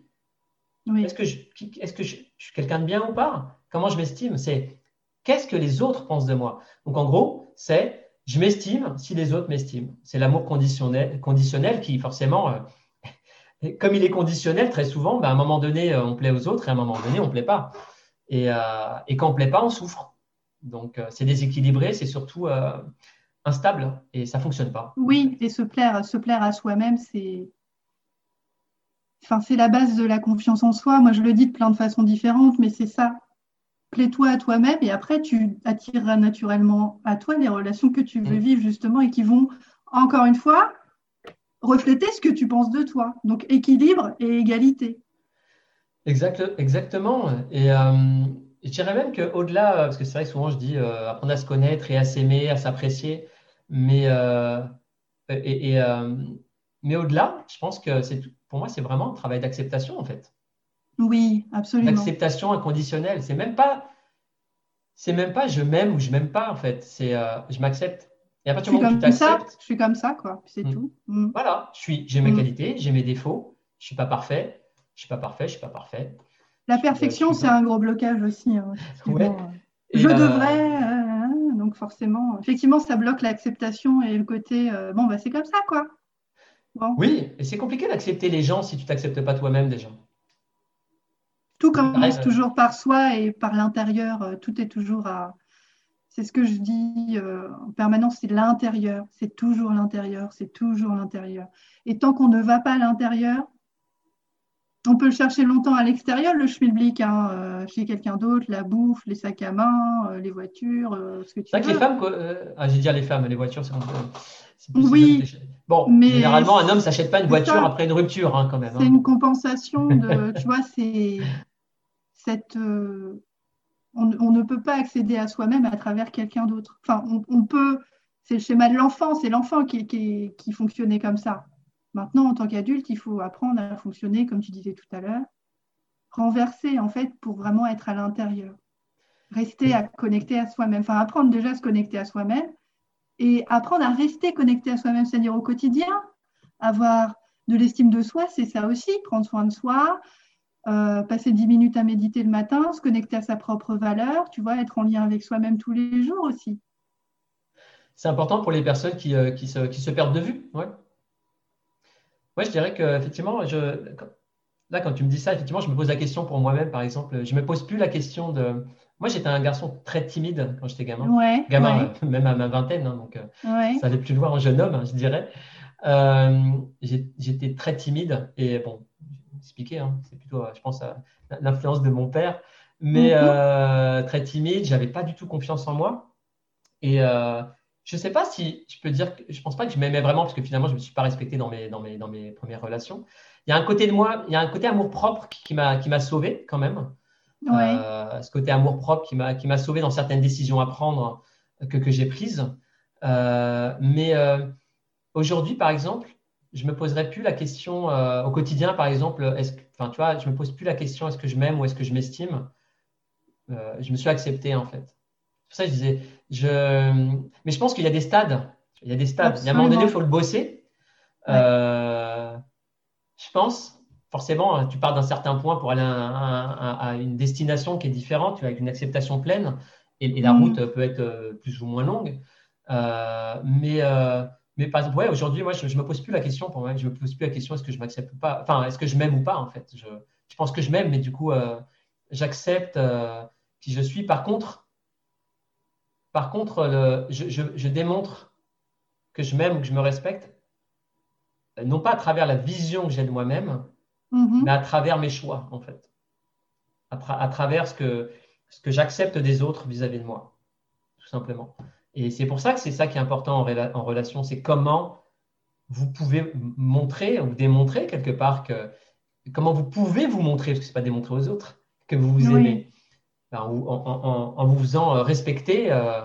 Est-ce que, je, est que je, suis quelqu'un de bien ou pas? Comment je m'estime? C'est qu'est-ce que les autres pensent de moi? Donc en gros, c'est je m'estime si les autres m'estiment. C'est l'amour conditionnel, conditionnel qui forcément... Euh, comme il est conditionnel, très souvent, ben, à un moment donné, euh, on plaît aux autres et à un moment donné, on ne plaît pas. Et, euh, quand on ne plaît pas, on souffre. Donc, c'est déséquilibré, c'est surtout instable et ça ne fonctionne pas. Oui, et se plaire, se plaire à soi-même, c'est. Enfin, c'est la base de la confiance en soi. Moi, je le dis de plein de façons différentes, mais c'est ça. Plais-toi à toi-même et après, tu attireras naturellement à toi les relations que tu veux mm. vivre, justement, et qui vont, encore une fois, refléter ce que tu penses de toi. Donc équilibre et égalité. Exact, exactement. Et euh, je dirais même qu'au-delà, parce que c'est vrai que souvent je dis euh, apprendre à se connaître et à s'aimer, à s'apprécier, mais, euh, et, mais au-delà, je pense que c'est pour moi, c'est vraiment un travail d'acceptation en fait. Oui, absolument. D'acceptation inconditionnelle. C'est même pas, c'est même pas je m'aime ou je m'aime pas en fait. C'est je m'accepte. Et à partir du moment où tu t'acceptes. Je suis comme ça, quoi. C'est hmm. tout. Hmm. Voilà, je suis, j'ai mes hmm. qualités, j'ai mes défauts. Je suis pas parfait. Je suis pas parfait. Je suis pas parfait. La perfection, c'est un gros blocage aussi. Hein, je devrais. Euh, donc forcément, effectivement, ça bloque l'acceptation et le côté. Euh, bon, bah c'est comme ça, quoi. Oui, et c'est compliqué d'accepter les gens si tu t'acceptes pas toi-même déjà. Tout commence toujours par soi et par l'intérieur. Euh, tout est toujours à, c'est ce que je dis euh, en permanence, c'est l'intérieur, c'est toujours l'intérieur, c'est toujours l'intérieur. Et tant qu'on ne va pas à l'intérieur, on peut le chercher longtemps à l'extérieur, le schmilblick, hein, euh, chez quelqu'un d'autre, la bouffe, les sacs à main, euh, les voitures, ce que tu veux. C'est que les femmes, quoi. Ah, j'ai dit les femmes, les voitures, c'est Oui. Bon, mais généralement, un homme ne s'achète pas une voiture après une rupture, hein, quand même. C'est hein. une compensation de, tu vois, c'est cette on, ne peut pas accéder à soi-même à travers quelqu'un d'autre. Enfin, on, peut, c'est le schéma de l'enfant, c'est l'enfant qui, qui, fonctionnait comme ça. Maintenant, en tant qu'adulte, il faut apprendre à fonctionner, comme tu disais tout à l'heure, renverser en fait pour vraiment être à l'intérieur, rester à connecter à soi-même, enfin apprendre déjà à se connecter à soi-même et apprendre à rester connecté à soi-même, c'est-à-dire au quotidien, avoir de l'estime de soi, c'est ça aussi, prendre soin de soi, euh, passer 10 minutes à méditer le matin, se connecter à sa propre valeur, tu vois, être en lien avec soi-même tous les jours aussi. C'est important pour les personnes qui, euh, qui, se, perdent de vue. Ouais. ouais je dirais que effectivement, je, là, quand tu me dis ça, effectivement, je me pose la question pour moi-même, par exemple. Je ne me pose plus la question de moi, j'étais un garçon très timide quand j'étais gamin. Ouais, gamin, ouais. même à ma vingtaine, hein, donc euh, Ouais. ça allait plus loin en jeune homme, hein, je dirais. Euh, j'étais très timide et bon, expliquer, hein, c'est plutôt, euh, je pense, l'influence de mon père, mais Mhm. euh, très timide, j'avais pas du tout confiance en moi. Et euh, je sais pas si je peux dire, que, je pense pas que je m'aimais vraiment parce que finalement, je me suis pas respecté dans mes, dans mes, dans mes premières relations. Il y a un côté de moi, il y a un côté amour-propre qui, qui m'a, qui m'a sauvé quand même. Ouais. Euh, ce côté amour-propre qui m'a, qui m'a sauvé dans certaines décisions à prendre que, que j'ai prises. Euh, mais euh, aujourd'hui, par exemple, je me poserai plus la question euh, au quotidien, par exemple, est-ce que, enfin, tu vois, je me pose plus la question est-ce que je m'aime ou est-ce que je m'estime? Euh, je me suis accepté en fait. C'est pour ça que je disais, je... mais je pense qu'il y a des stades. Il y a des stades. Il y a un moment donné, il faut le bosser. Ouais. Euh, je pense, forcément, hein, tu pars d'un certain point pour aller à, à- à une destination qui est différente, avec une acceptation pleine, et, et la Mm. route peut être plus ou moins longue. Mais, mais exemple, ouais, aujourd'hui, moi, je ne me pose plus la question, pour moi, je me pose plus la question est-ce que je m'accepte ou pas, enfin, est-ce que je m'aime ou pas, en fait? Je, je pense que je m'aime, mais du coup, euh, j'accepte euh, qui je suis. Par contre, par contre le, je, je, je démontre que je m'aime ou que je me respecte, euh, non pas à travers la vision que j'ai de moi-même, Mhm. mais à travers mes choix, en fait. À, tra- à travers ce que, ce que j'accepte des autres vis-à-vis de moi, tout simplement. Et c'est pour ça que c'est ça qui est important en, rela- en relation, c'est comment vous pouvez montrer ou démontrer quelque part que, comment vous pouvez vous montrer, parce que ce n'est pas démontrer aux autres, que vous vous Oui. aimez, en, en- en- en vous faisant euh, respecter euh,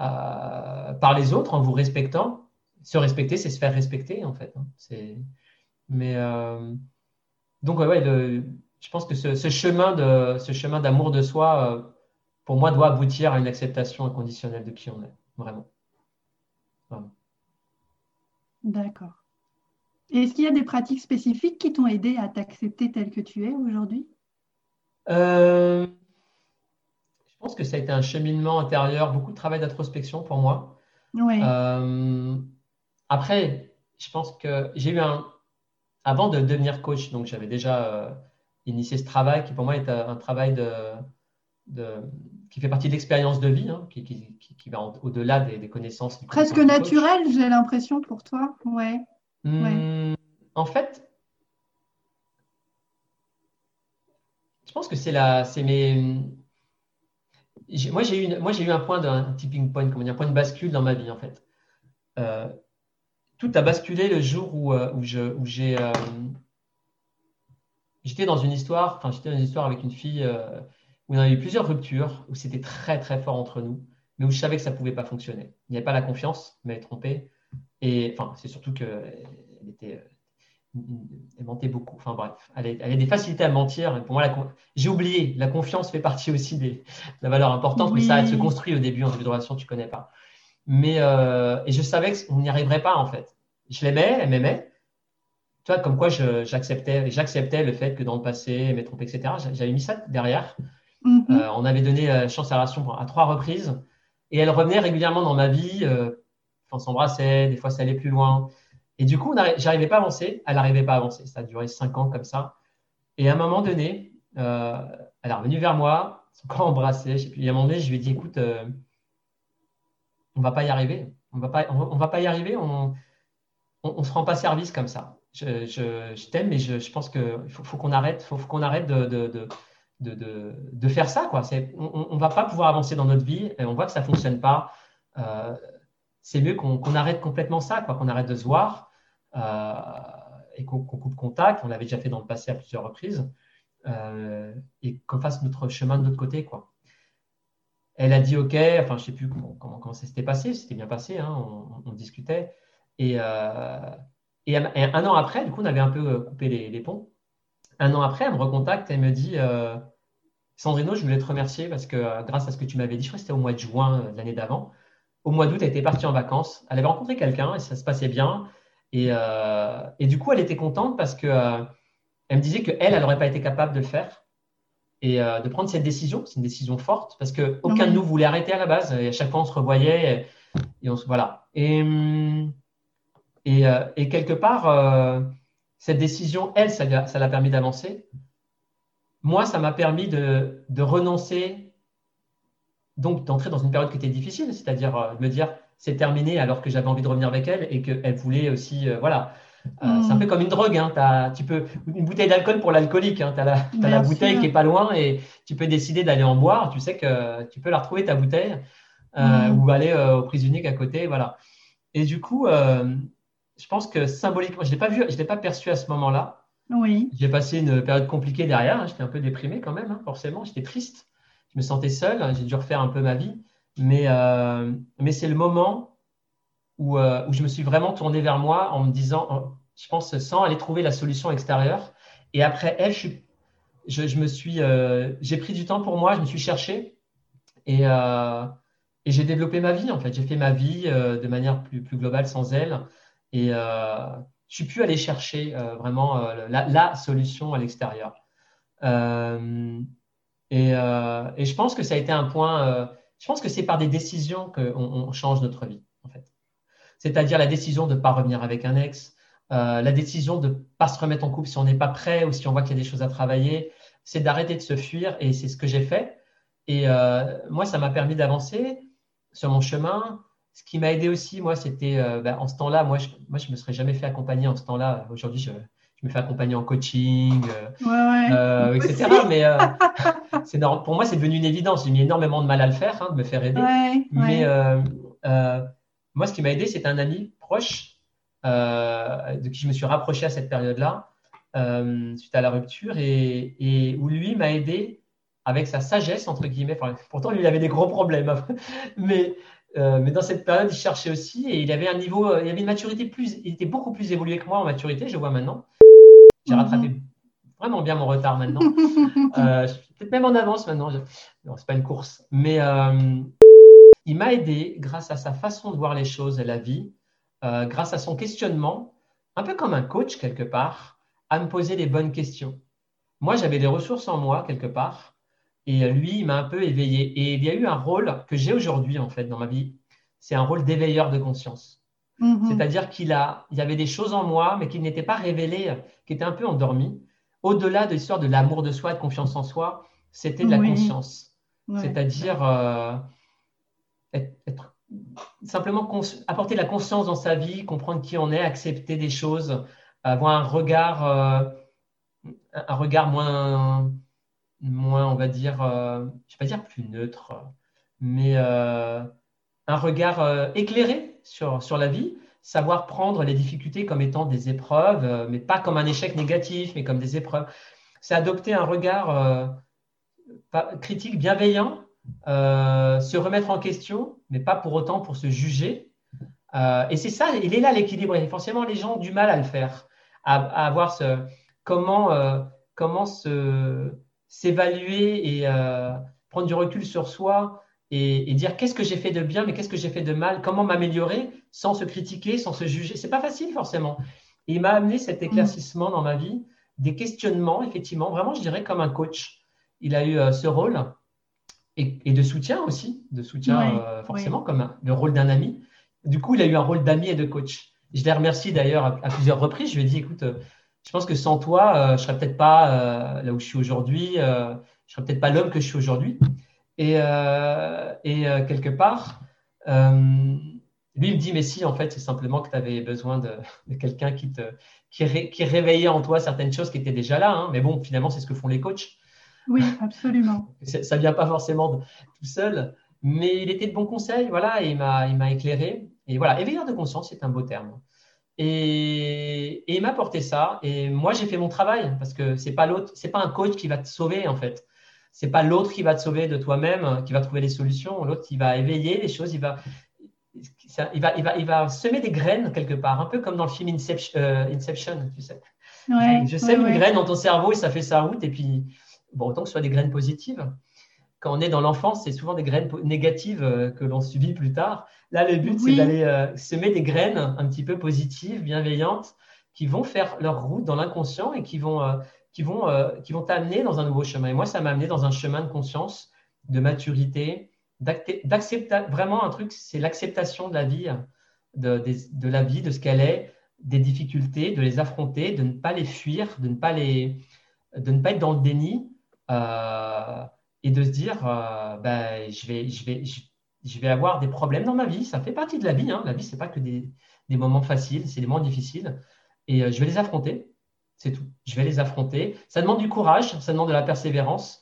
euh, par les autres, en vous respectant. Se respecter, c'est se faire respecter, en fait. hein. C'est... Mais euh, donc, ouais, ouais, le- je pense que ce, ce chemin de, ce chemin d'amour de soi, pour moi, doit aboutir à une acceptation inconditionnelle de qui on est, vraiment. D'accord. Et Est-ce qu'il y a des pratiques spécifiques qui t'ont aidé à t'accepter tel que tu es aujourd'hui? Euh, je pense que ça a été un cheminement intérieur, beaucoup de travail d'introspection pour moi. Oui. Euh, après, je pense que j'ai eu un. Avant de devenir coach, donc j'avais déjà euh, initié ce travail qui pour moi est un travail de, de- qui fait partie de l'expérience de vie, hein, qui, qui- qui- qui va au-delà des, des connaissances. du Presque naturel, j'ai l'impression pour toi. Ouais. Hmm, En fait, je pense que c'est la, c'est mes. Moi, j'ai eu, une- moi, j'ai eu un point d'un tipping point, comment dire, un point de bascule dans ma vie, en fait. Euh, tout a basculé le jour où, euh, où je, où j'ai, euh, j'étais dans une histoire, enfin, j'étais dans une histoire avec une fille euh, où il y a eu plusieurs ruptures, où c'était très, très fort entre nous, mais où je savais que ça ne pouvait pas fonctionner. Il n'y avait pas la confiance, mais trompé. Et enfin, c'est surtout qu'elle était. euh, Elle mentait beaucoup. Enfin bref, elle, elle a des facilités à mentir. Pour moi, la j'ai oublié. La confiance fait partie aussi des, de la valeur importante, mais ça, elle se construit au début, en début de relation, tu ne connais pas. Mais euh, et je savais qu'on n'y arriverait pas en fait. Je l'aimais, elle m'aimait. Tu vois, comme quoi j'acceptais, j'acceptais le fait que dans le passé, elle m'ait trompé, etc. J'a- J'avais mis ça derrière. Mhm. Euh, on avait donné euh, chance à la relation à trois reprises. Et elle revenait régulièrement dans ma vie. euh, on s'embrassait, des fois ça allait plus loin. Et du coup, j'arrivais pas à avancer. Elle n'arrivait pas à avancer. Ça a duré cinq ans comme ça. Et à un moment donné, euh, elle est revenue vers moi, son corps embrassé. Je. Et à un moment donné, je lui ai dit écoute, on va pas y arriver. On va pas, on, va- pas y arriver. On, on, on se rend pas service comme ça. Je, je- t'aime, mais je, je pense qu'il faut, qu'on arrête, faut, faut qu'on arrête de, de, de- de faire ça. Quoi. On ne va pas pouvoir avancer dans notre vie et on voit que ça ne fonctionne pas. Euh, c'est mieux qu'on arrête complètement ça, qu'on arrête de se voir euh, et qu'on coupe contact. On l'avait déjà fait dans le passé à plusieurs reprises euh, et qu'on fasse notre chemin de l'autre côté. Quoi. Elle a dit OK, enfin, je ne sais plus comment, comment, ça s'était passé, c'était bien passé, hein, on, discutait. Et, un, an après, du coup, on avait un peu coupé les ponts. Un an après, elle me recontacte et elle me dit euh, Sandrino, je voulais te remercier parce que euh, grâce à ce que tu m'avais dit, je crois que c'était au mois de juin euh, de l'année d'avant, au mois d'août, elle était partie en vacances. Elle avait rencontré quelqu'un et ça se passait bien. Et, euh, et du coup, elle était contente parce que elle me disait qu'elle, elle n'aurait pas été capable de le faire et de prendre cette décision. C'est une décision forte parce qu'aucun Oui. de nous voulait arrêter à la base. Et à chaque fois, on se revoyait et, et on se voilà. Et, hum, et, et quelque part, euh, cette décision, elle, ça l'a permis d'avancer. Moi, ça m'a permis de, de renoncer donc d'entrer dans une période qui était difficile, c'est-à-dire me dire c'est terminé alors que j'avais envie de revenir avec elle et qu'elle voulait aussi, voilà. C'est un peu comme une drogue. Hein. tu peux, une bouteille d'alcool pour l'alcoolique. Hein. Tu as la, bouteille qui est pas loin et tu peux décider d'aller en boire. Tu sais que tu peux la retrouver, ta bouteille, ou aller au prise unique à côté. Voilà. Et du coup, je pense que symboliquement, je ne l'ai pas vu, je l'ai pas perçu à ce moment-là. Oui. J'ai passé une période compliquée derrière. Hein. J'étais un peu déprimé quand même, hein, forcément. J'étais triste. Je me sentais seul. J'ai dû refaire un peu ma vie. Mais, euh, mais c'est le moment où, euh, où, je me suis vraiment tourné vers moi en me disant, je pense, sans aller trouver la solution extérieure. Et après elle, je, je, je me suis, euh, j'ai pris du temps pour moi. Je me suis cherché et, et j'ai développé ma vie. En fait, j'ai fait ma vie de manière plus, plus globale sans elle. Et euh, je suis pu aller chercher euh, vraiment euh, la, solution à l'extérieur. Et, je pense que ça a été un point. je pense que c'est par des décisions qu'on change notre vie, en fait. C'est-à-dire la décision de ne pas revenir avec un ex, la décision de ne pas se remettre en couple si on n'est pas prêt ou si on voit qu'il y a des choses à travailler, c'est d'arrêter de se fuir et c'est ce que j'ai fait. Et moi, ça m'a permis d'avancer sur mon chemin, ce qui m'a aidé aussi, moi, c'était euh, bah, en ce temps-là, moi, je ne moi, je me serais jamais fait accompagner en ce temps-là. Aujourd'hui, je, je, me fais accompagner en coaching, euh, euh, etc. Mais c'est pour moi, c'est devenu une évidence. J'ai mis énormément de mal à le faire, hein, de me faire aider. Mais moi, ce qui m'a aidé, c'est un ami proche de qui je me suis rapproché à cette période-là, suite à la rupture, et, et où lui m'a aidé avec sa sagesse, entre guillemets. Enfin, pourtant, lui, il avait des gros problèmes. Hein. mais euh, mais dans cette période, il cherchait aussi et il avait un niveau, euh, il avait une maturité plus, il était beaucoup plus évolué que moi en maturité, je vois maintenant. J'ai mhm. rattrapé vraiment bien mon retard maintenant. euh, peut-être même en avance maintenant. Je... Non, c'est pas une course, mais euh, il m'a aidé grâce à sa façon de voir les choses et la vie, grâce à son questionnement, un peu comme un coach quelque part, à me poser les bonnes questions. Moi, j'avais des ressources en moi quelque part et lui, il m'a un peu éveillé. Et il y a eu un rôle que j'ai aujourd'hui, en fait, dans ma vie. C'est un rôle d'éveilleur de conscience. Mm-hmm. C'est-à-dire qu'il a, il y avait des choses en moi, mais qui n'étaient pas révélées, qui étaient un peu endormies. Au-delà de l'histoire de l'amour de soi, de confiance en soi, c'était de la conscience. C'est-à-dire euh, être, simplement apporter la conscience dans sa vie, comprendre qui on est, accepter des choses, avoir un regard, euh, un regard moins moins, on va dire, euh, je ne vais pas dire plus neutre, mais euh, un regard euh, éclairé sur, sur la vie, savoir prendre les difficultés comme étant des épreuves, mais pas comme un échec négatif, mais comme des épreuves. C'est adopter un regard critique bienveillant, se remettre en question, mais pas pour autant pour se juger. et c'est ça, il est là l'équilibre. Et forcément, les gens ont du mal à le faire, à, à avoir ce comment, comment se s'évaluer et euh, prendre du recul sur soi et, dire qu'est-ce que j'ai fait de bien, mais qu'est-ce que j'ai fait de mal, comment m'améliorer sans se critiquer, sans se juger. C'est pas facile forcément. Et il m'a amené cet éclaircissement dans ma vie, des questionnements, effectivement, vraiment, je dirais comme un coach. Il a eu euh, ce rôle et, de soutien aussi, de soutien euh, forcément, comme le rôle d'un ami. Du coup, il a eu un rôle d'ami et de coach. Je les remercie d'ailleurs à, à, plusieurs reprises. Je lui ai dit, écoute, je pense que sans toi, euh, je serais peut-être pas euh, là où je suis aujourd'hui, euh, je serais peut-être pas l'homme que je suis aujourd'hui. Et, et quelque part, lui, il me dit, mais si, en fait, c'est simplement que tu avais besoin de, quelqu'un qui, te, qui, réveillait en toi certaines choses qui étaient déjà là. Hein. Mais bon, finalement, c'est ce que font les coachs. Oui, absolument. ça ne vient pas forcément tout seul, mais il était de bons conseils, voilà, et il m'a éclairé. Et voilà, éveilleur de conscience, c'est un beau terme. Et, il m'a apporté ça. Et moi, j'ai fait mon travail parce que c'est pas l'autre, c'est pas un coach qui va te sauver en fait. C'est pas l'autre qui va te sauver de toi-même, qui va trouver les solutions. L'autre, il va éveiller les choses. Il va, il va, il va, il va semer des graines quelque part, un peu comme dans le film Inception, euh, Inception tu sais. je sème une graine dans ton cerveau et ça fait sa route. Et puis, bon, autant que ce soit des graines positives quand on est dans l'enfance, c'est souvent des graines négatives euh, que l'on subit plus tard. Là, le but, c'est d'aller euh, semer des graines un petit peu positives, bienveillantes, qui vont faire leur route dans l'inconscient et qui vont, euh, qui vont, qui vont t'amener dans un nouveau chemin. Et moi, ça m'a amené dans un chemin de conscience, de maturité, d'accepter vraiment un truc, c'est l'acceptation de la vie, de, de, la vie, de ce qu'elle est, des difficultés, de les affronter, de ne pas les fuir, de ne pas les, de ne pas être dans le déni. Euh, et de se dire, ben, je, vais, je, vais, je, vais avoir des problèmes dans ma vie. Ça fait partie de la vie. Hein. La vie, ce n'est pas que des, des moments faciles, c'est des moments difficiles. Et je vais les affronter. C'est tout. Je vais les affronter. Ça demande du courage, ça demande de la persévérance.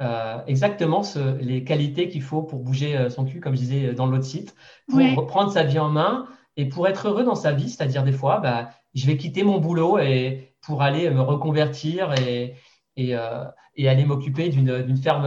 Euh, exactement les qualités qu'il faut pour bouger euh, son cul, comme je disais dans l'autre site, pour reprendre sa vie en main et pour être heureux dans sa vie. C'est-à-dire des fois, bah, je vais quitter mon boulot et pour aller me reconvertir et, et, euh, et aller m'occuper d'une ferme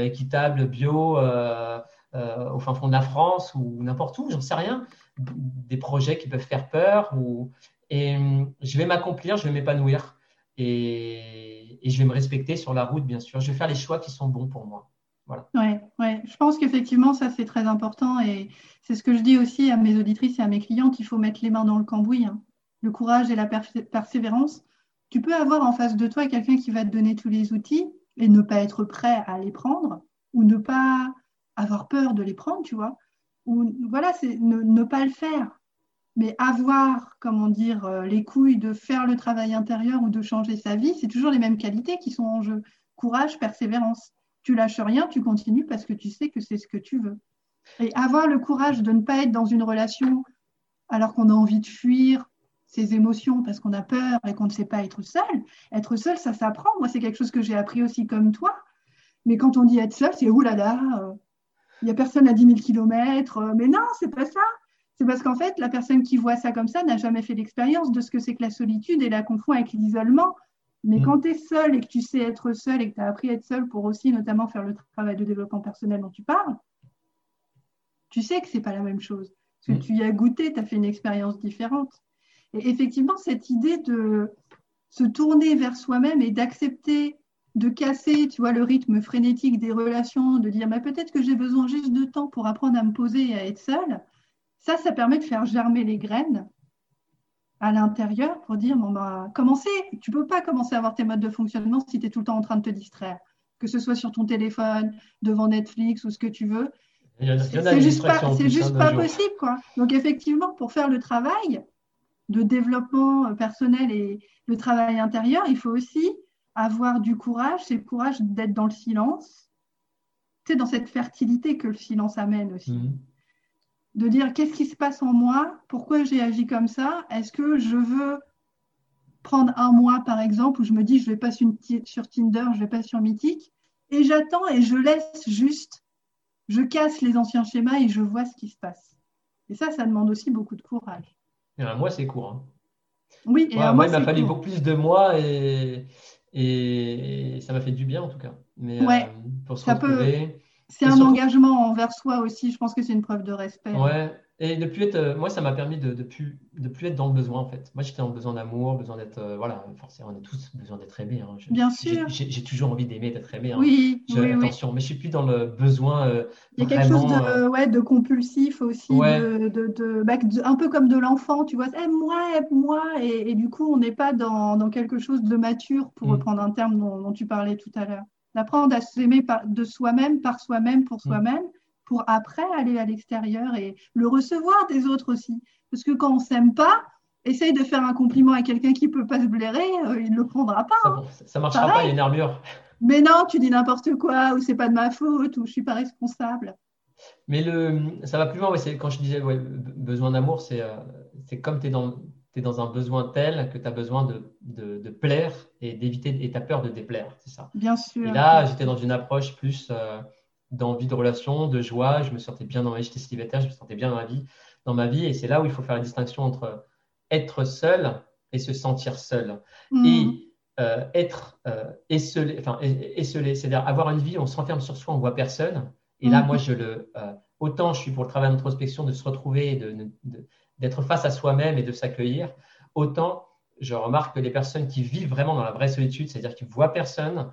équitable, bio, au fin fond de la France ou n'importe où, j'en sais rien. Des projets qui peuvent faire peur ou, et hum, je vais m'accomplir, je vais m'épanouir et, je vais me respecter sur la route, bien sûr. Je vais faire les choix qui sont bons pour moi. Voilà. Ouais, ouais. Je pense qu'effectivement, ça, c'est très important. Et c'est ce que je dis aussi à mes auditrices et à mes clientes il faut mettre les mains dans le cambouis. Hein. Le courage et la persévérance. Tu peux avoir en face de toi quelqu'un qui va te donner tous les outils et ne pas être prêt à les prendre ou ne pas avoir peur de les prendre, tu vois. Ou voilà, c'est ne pas le faire mais avoir, comment dire, euh, les couilles de faire le travail intérieur ou de changer sa vie, c'est toujours les mêmes qualités qui sont en jeu. Courage, persévérance. Tu lâches rien, tu continues parce que tu sais que c'est ce que tu veux. Et avoir le courage de ne pas être dans une relation alors qu'on a envie de fuir ses émotions parce qu'on a peur et qu'on ne sait pas être seul. Être seul, ça s'apprend. Moi, c'est quelque chose que j'ai appris aussi comme toi. Mais quand on dit être seul, c'est oulala, euh, il n'y a personne à 10 000 km. mais non, c'est pas ça. C'est parce qu'en fait, la personne qui voit ça comme ça n'a jamais fait l'expérience de ce que c'est que la solitude et la confond avec l'isolement. Mais mm. quand tu es seul et que tu sais être seul et que tu as appris à être seul pour aussi notamment faire le travail de développement personnel dont tu parles, tu sais que ce n'est pas la même chose. Parce que mm. tu y as goûté, tu as fait une expérience différente. Et effectivement, cette idée de se tourner vers soi-même et d'accepter de casser, tu vois, le rythme frénétique des relations, de dire, mais peut-être que j'ai besoin juste de temps pour apprendre à me poser et à être seule, ça, ça permet de faire germer les graines à l'intérieur pour dire bon bah commencer. Tu peux pas commencer à avoir tes modes de fonctionnement si tu es tout le temps en train de te distraire, que ce soit sur ton téléphone, devant Netflix ou ce que tu veux. C'est juste pas, c'est juste pas possible quoi. Donc effectivement, pour faire le travail de développement euh, personnel et le travail intérieur, il faut aussi avoir du courage. C'est le courage d'être dans le silence. C'est dans cette fertilité que le silence amène aussi. Mhm de dire qu'est-ce qui se passe en moi, pourquoi j'ai agi comme ça, est-ce que je veux prendre un mois par exemple où je me dis je vais pas sur Tinder, je vais pas sur Mythique, et j'attends et je laisse juste, je casse les anciens schémas et je vois ce qui se passe. Et ça, ça demande aussi beaucoup de courage. Et un mois, c'est court. Hein. Oui, et moi, il m'a fallu beaucoup plus de mois et, et ça m'a fait du bien en tout cas. Mais ouais, euh, pour se retrouver. C'est un engagement envers soi aussi. Je pense que c'est une preuve de respect. Ouais. Et de plus être, euh, moi, ça m'a permis de ne plus, de plus être dans le besoin, en fait. Moi, j'étais en besoin d'amour, besoin d'être. Euh, voilà, forcément, on a tous besoin d'être aimés. Hein. Bien sûr. J'ai toujours envie d'aimer, d'être aimé. Hein. Oui, Attention, mais je suis plus dans le besoin. Euh, Il y a quelque chose de, ouais, de compulsif aussi, de, de, bah, un peu comme de l'enfant, tu vois. Aime-moi, aime-moi. Et, et, du coup, on n'est pas dans, dans, quelque chose de mature, pour mm. reprendre un terme dont tu parlais tout à l'heure d'apprendre à s'aimer de soi-même, par soi-même, pour mm. soi-même, pour après aller à l'extérieur et le recevoir des autres aussi. Parce que quand on s'aime pas, essaye de faire un compliment à quelqu'un qui peut pas se blairer, euh, il ne le prendra pas. Ça, ne hein. marchera pas, il y a une armure. Mais non, tu dis n'importe quoi, ou c'est pas de ma faute, ou je suis pas responsable. Mais le, ça va plus loin, quand je disais besoin d'amour, c'est euh, comme tu es dans, es dans un besoin tel que tu as besoin de, de, plaire et d'éviter, et tu as peur de déplaire, c'est ça. Bien sûr. Et là, j'étais dans une approche plus euh, d'envie de relation, de joie, je me sentais bien dans ma vie, j'étais célibataire, je me sentais bien dans ma vie, dans ma vie, et c'est là où il faut faire la distinction entre être seul et se sentir seul. Mm. Et euh, être euh, esselé, enfin, c'est-à-dire avoir une vie, on s'enferme sur soi, on voit personne. Et là, mm. moi, je le, euh, autant je suis pour le travail d'introspection, de se retrouver, d'être face à soi-même et de s'accueillir, autant je remarque que les personnes qui vivent vraiment dans la vraie solitude, c'est-à-dire qui ne voient personne,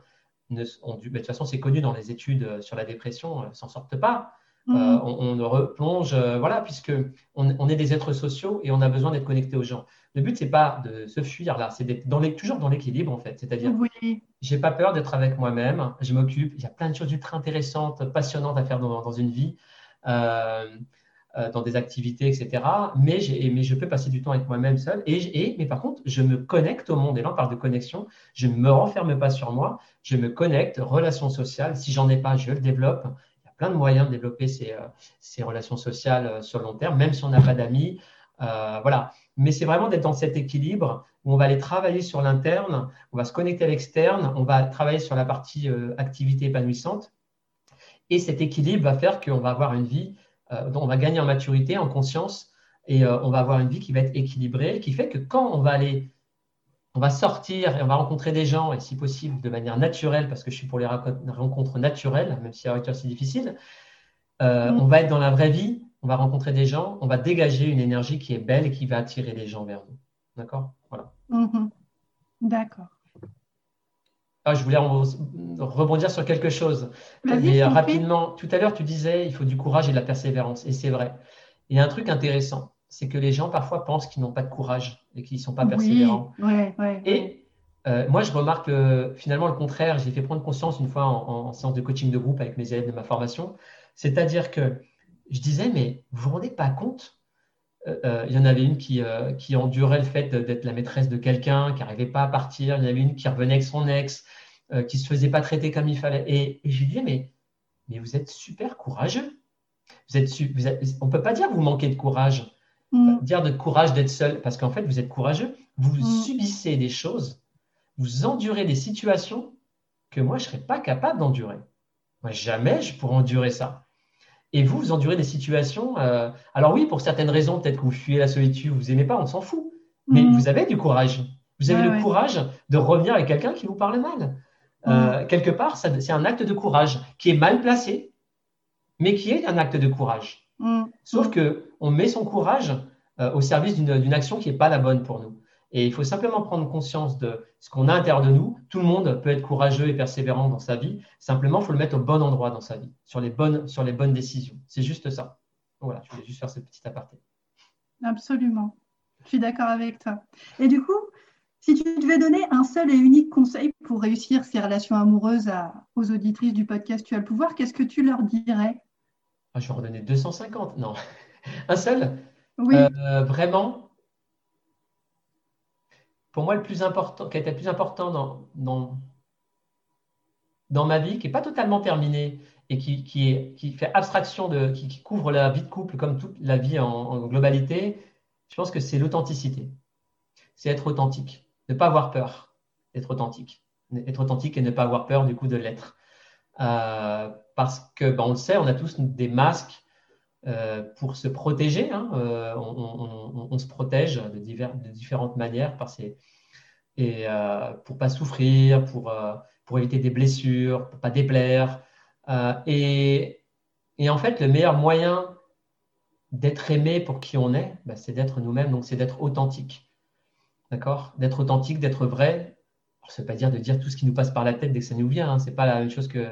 ne, ont dû, de toute façon, c'est connu dans les études euh, sur la dépression, ne euh, s'en sortent pas. Euh, mmh. on, replonge, voilà, puisque on, est des êtres sociaux et on a besoin d'être connecté aux gens. Le but, c'est pas de se fuir là, c'est d'être dans les, toujours dans l'équilibre en fait. C'est-à-dire, oui. j'ai pas peur d'être avec moi-même, je m'occupe. Il y a plein de choses ultra intéressantes, passionnantes à faire dans, dans une vie. euh, dans des activités, etc. Mais, je peux passer du temps avec moi-même seul. Et, mais par contre, je me connecte au monde. Et là, on parle de connexion. Je ne me renferme pas sur moi. Je me connecte, relations sociales. Si j'en ai pas, je le développe. Il y a plein de moyens de développer ces, euh, relations sociales euh, sur le long terme, même si on n'a pas d'amis. voilà. Mais c'est vraiment d'être dans cet équilibre où on va aller travailler sur l'interne, on va se connecter à l'externe, on va travailler sur la partie activité épanouissante. Et cet équilibre va faire qu'on va avoir une vie euh, dont on va gagner en maturité, en conscience, et euh, on va avoir une vie qui va être équilibrée, qui fait que quand on va aller, on va sortir et on va rencontrer des gens, et si possible de manière naturelle, parce que je suis pour les rencontres naturelles, même si à l'heure c'est difficile, euh, mm. on va être dans la vraie vie, on va rencontrer des gens, on va dégager une énergie qui est belle et qui va attirer les gens vers nous. D'accord? Voilà. Mm-hmm. D'accord. Ah, je voulais rebondir sur quelque chose. Mais rapidement, tout à l'heure, tu disais il faut du courage et de la persévérance. Et c'est vrai. Il y a un truc intéressant, c'est que les gens parfois pensent qu'ils n'ont pas de courage et qu'ils ne sont pas persévérants. et euh, moi, je remarque finalement le contraire. J'ai fait prendre conscience une fois en, séance de coaching de groupe avec mes élèves de ma formation. C'est-à-dire que je disais, mais vous vous rendez pas compte euh, euh, il y en avait une qui, qui endurait le fait d'être la maîtresse de quelqu'un, qui n'arrivait pas à partir. Il y en avait une qui revenait avec son ex. Euh, qui ne se faisait pas traiter comme il fallait. Et, je lui disais, mais, mais vous êtes super courageux. Vous êtes, on ne peut pas dire que vous manquez de courage. Mm. Dire de courage d'être seul, parce qu'en fait, vous êtes courageux. Vous mm. subissez des choses, vous endurez des situations que moi, je ne serais pas capable d'endurer. Moi, jamais je pourrais endurer ça. Et vous, vous endurez des situations. Euh, alors oui, pour certaines raisons, peut-être que vous fuyez la solitude, vous n'aimez pas, on s'en fout. Mais mm. vous avez du courage. Vous avez le courage de revenir avec quelqu'un qui vous parle mal. Euh, mm. quelque part, c'est un acte de courage qui est mal placé, mais qui est un acte de courage. Mm. Sauf que on met son courage euh, au service d'une action qui n'est pas la bonne pour nous. Et il faut simplement prendre conscience de ce qu'on a à l'intérieur de nous. Tout le monde peut être courageux et persévérant dans sa vie. Simplement, il faut le mettre au bon endroit dans sa vie, sur les bonnes, sur les bonnes décisions. C'est juste ça. Voilà, je voulais juste faire ce petit aparté. Absolument. Je suis d'accord avec toi. Et du coup, si tu devais donner un seul et unique conseil pour réussir ces relations amoureuses aux auditrices du podcast Tu as le pouvoir, qu'est-ce que tu leur dirais? Ah, Je vais en donner 250. Non, un seul? Oui. Euh, vraiment, pour moi, le plus important, qui a été le plus important dans, dans, dans ma vie, qui n'est pas totalement terminé et qui, qui, est, qui fait abstraction de, qui, couvre la vie de couple comme toute la vie en globalité, je pense que c'est l'authenticité. C'est être authentique ne pas avoir peur d'être authentique. Être authentique et ne pas avoir peur du coup de l'être. Euh, parce que, ben, on le sait, on a tous des masques euh, pour se protéger. Hein. Euh, se protège de, de différentes manières par ces, et pour pas souffrir, pour, pour éviter des blessures, pour pas déplaire. Et, et, en fait, le meilleur moyen d'être aimé pour qui on est, ben, c'est d'être nous-mêmes, donc c'est d'être authentique. D'accord? D'être authentique, d'être vrai. Ne veut pas dire de dire tout ce qui nous passe par la tête dès que ça nous vient. Hein. C'est pas la même chose que.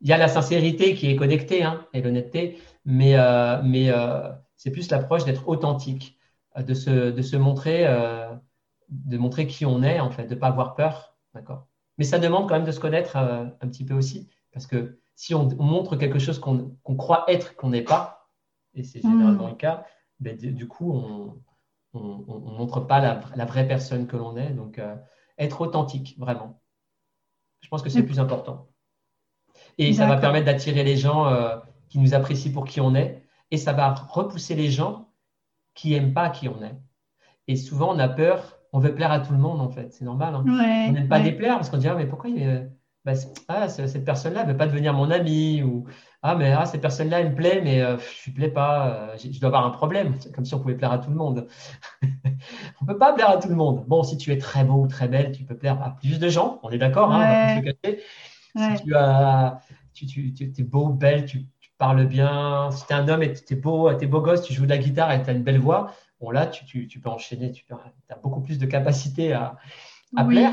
Il y a la sincérité qui est connectée hein, et l'honnêteté, mais, euh, mais euh, c'est plus l'approche d'être authentique, euh, de se, de se montrer, de montrer qui on est en fait, de ne pas avoir peur, d'accord? Mais ça demande quand même de se connaître un petit peu aussi, parce que si on, montre quelque chose qu'on croit être qu'on n'est pas, et c'est généralement mmh. le cas, ben, du coup on, ne montre pas la, vraie personne que l'on est. Donc, euh, être authentique, vraiment. Je pense que c'est le plus important. Et ça va permettre d'attirer les gens euh, qui nous apprécient pour qui on est. Et ça va repousser les gens qui n'aiment pas qui on est. Et souvent, on a peur, on veut plaire à tout le monde, en fait. C'est normal. Hein. on n'aime pas déplaire parce qu'on dit, ah, mais pourquoi il bah, ah, cette personne-là ne veut pas devenir mon ami ou ah mais ah, cette personne-là elle me plaît mais euh, je ne plais pas, euh, je dois avoir un problème. C'est comme si on pouvait plaire à tout le monde. on ne peut pas plaire à tout le monde. Bon, si tu es très beau ou très belle, tu peux plaire à plus de gens. On est d'accord. Hein, si tu as, tu, tu, es beau, belle, tu, parles bien. Si tu es un homme et tu es beau, es beau gosse, tu joues de la guitare et tu as une belle voix. Bon là, tu, peux enchaîner. Tu as beaucoup plus de capacité à, à plaire.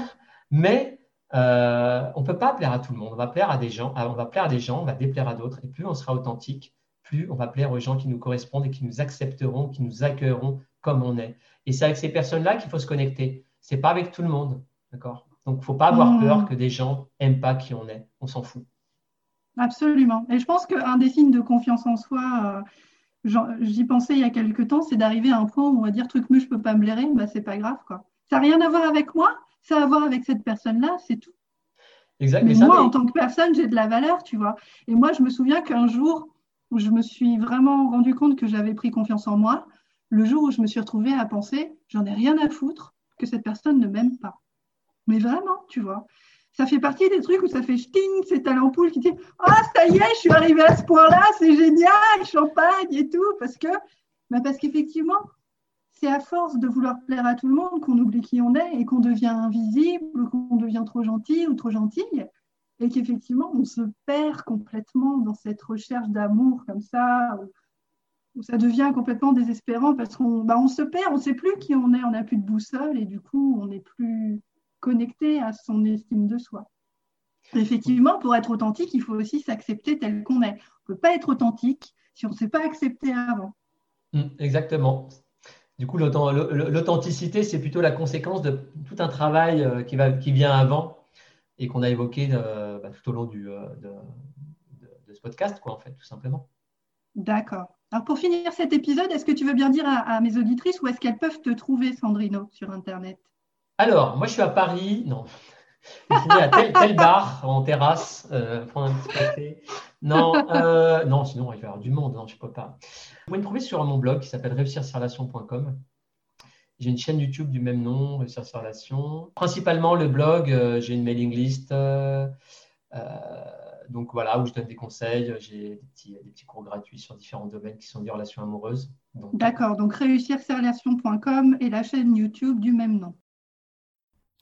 Mais euh, on ne peut pas plaire à tout le monde. On va plaire à des gens, on va plaire à des gens, on va déplaire à d'autres. Et plus on sera authentique, plus on va plaire aux gens qui nous correspondent et qui nous accepteront, qui nous accueilleront comme on est. Et c'est avec ces personnes-là qu'il faut se connecter. C'est pas avec tout le monde, d'accord? Donc, il ne faut pas avoir mmh. peur que des gens n'aiment pas qui on est. On s'en fout. Absolument. Et je pense qu'un des signes de confiance en soi, j'y pensais il y a quelques temps, c'est d'arriver à un point où on va dire truc mais je peux pas me blairer, bah c'est pas grave quoi. Ça n'a rien à voir avec moi, ça a à voir avec cette personne-là, c'est tout. Exact, mais, moi, en tant que personne, j'ai de la valeur, tu vois. Et moi, je me souviens qu'un jour où je me suis vraiment rendu compte que j'avais pris confiance en moi, le jour où je me suis retrouvée à penser, j'en ai rien à foutre que cette personne ne m'aime pas. Mais vraiment, tu vois ça fait partie des trucs où ça fait sting, c'est à l'ampoule qui dit Ah, ça y est, je suis arrivée à ce point-là, c'est génial, champagne et tout. Parce que, bah parce qu'effectivement, c'est à force de vouloir plaire à tout le monde qu'on oublie qui on est et qu'on devient invisible, qu'on devient trop gentil ou trop gentille. Et qu'effectivement, on se perd complètement dans cette recherche d'amour comme ça, où, ça devient complètement désespérant parce qu'on bah, se perd, on ne sait plus qui on est, on n'a plus de boussole et du coup, on n'est plus connecté à son estime de soi. Effectivement, pour être authentique, il faut aussi s'accepter tel qu'on est. On ne peut pas être authentique si on ne s'est pas accepté avant. Hum, exactement. Du coup, l'authenticité, c'est plutôt la conséquence de tout un travail euh, qui, va, qui vient avant et qu'on a évoqué euh, bah, tout au long du, euh, de, ce podcast, quoi, en fait, tout simplement. D'accord. Alors, pour finir cet épisode, est-ce que tu veux bien dire à, à mes auditrices où est-ce qu'elles peuvent te trouver, Sandrino, sur Internet? Alors, moi, je suis à Paris. Non. Je suis à tel, bar, en terrasse, euh, prendre un petit café. Non, euh, non, sinon, il va y avoir du monde. Non, je ne peux pas. Vous pouvez me trouver sur mon blog qui s'appelle réussirsurrelation.com. J'ai une chaîne YouTube du même nom, Réussir. Principalement le blog, euh, j'ai une mailing list. donc voilà, où je donne des conseils. J'ai des petits, des petits, cours gratuits sur différents domaines qui sont des relations amoureuses. D'accord, donc réussirsurrelation.com et la chaîne YouTube du même nom.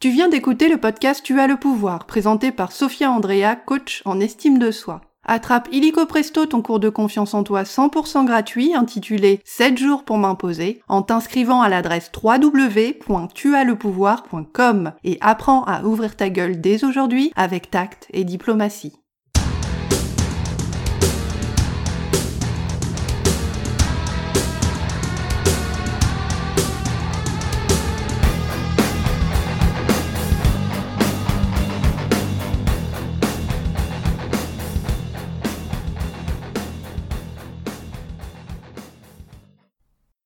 Tu viens d'écouter le podcast Tu as le pouvoir, présenté par Sophia Andrea, coach en estime de soi. Attrape illico presto ton cours de confiance en toi 100% gratuit intitulé 7 jours pour m'imposer en t'inscrivant à l'adresse www.tuaslepouvoir.com et apprends à ouvrir ta gueule dès aujourd'hui avec tact et diplomatie.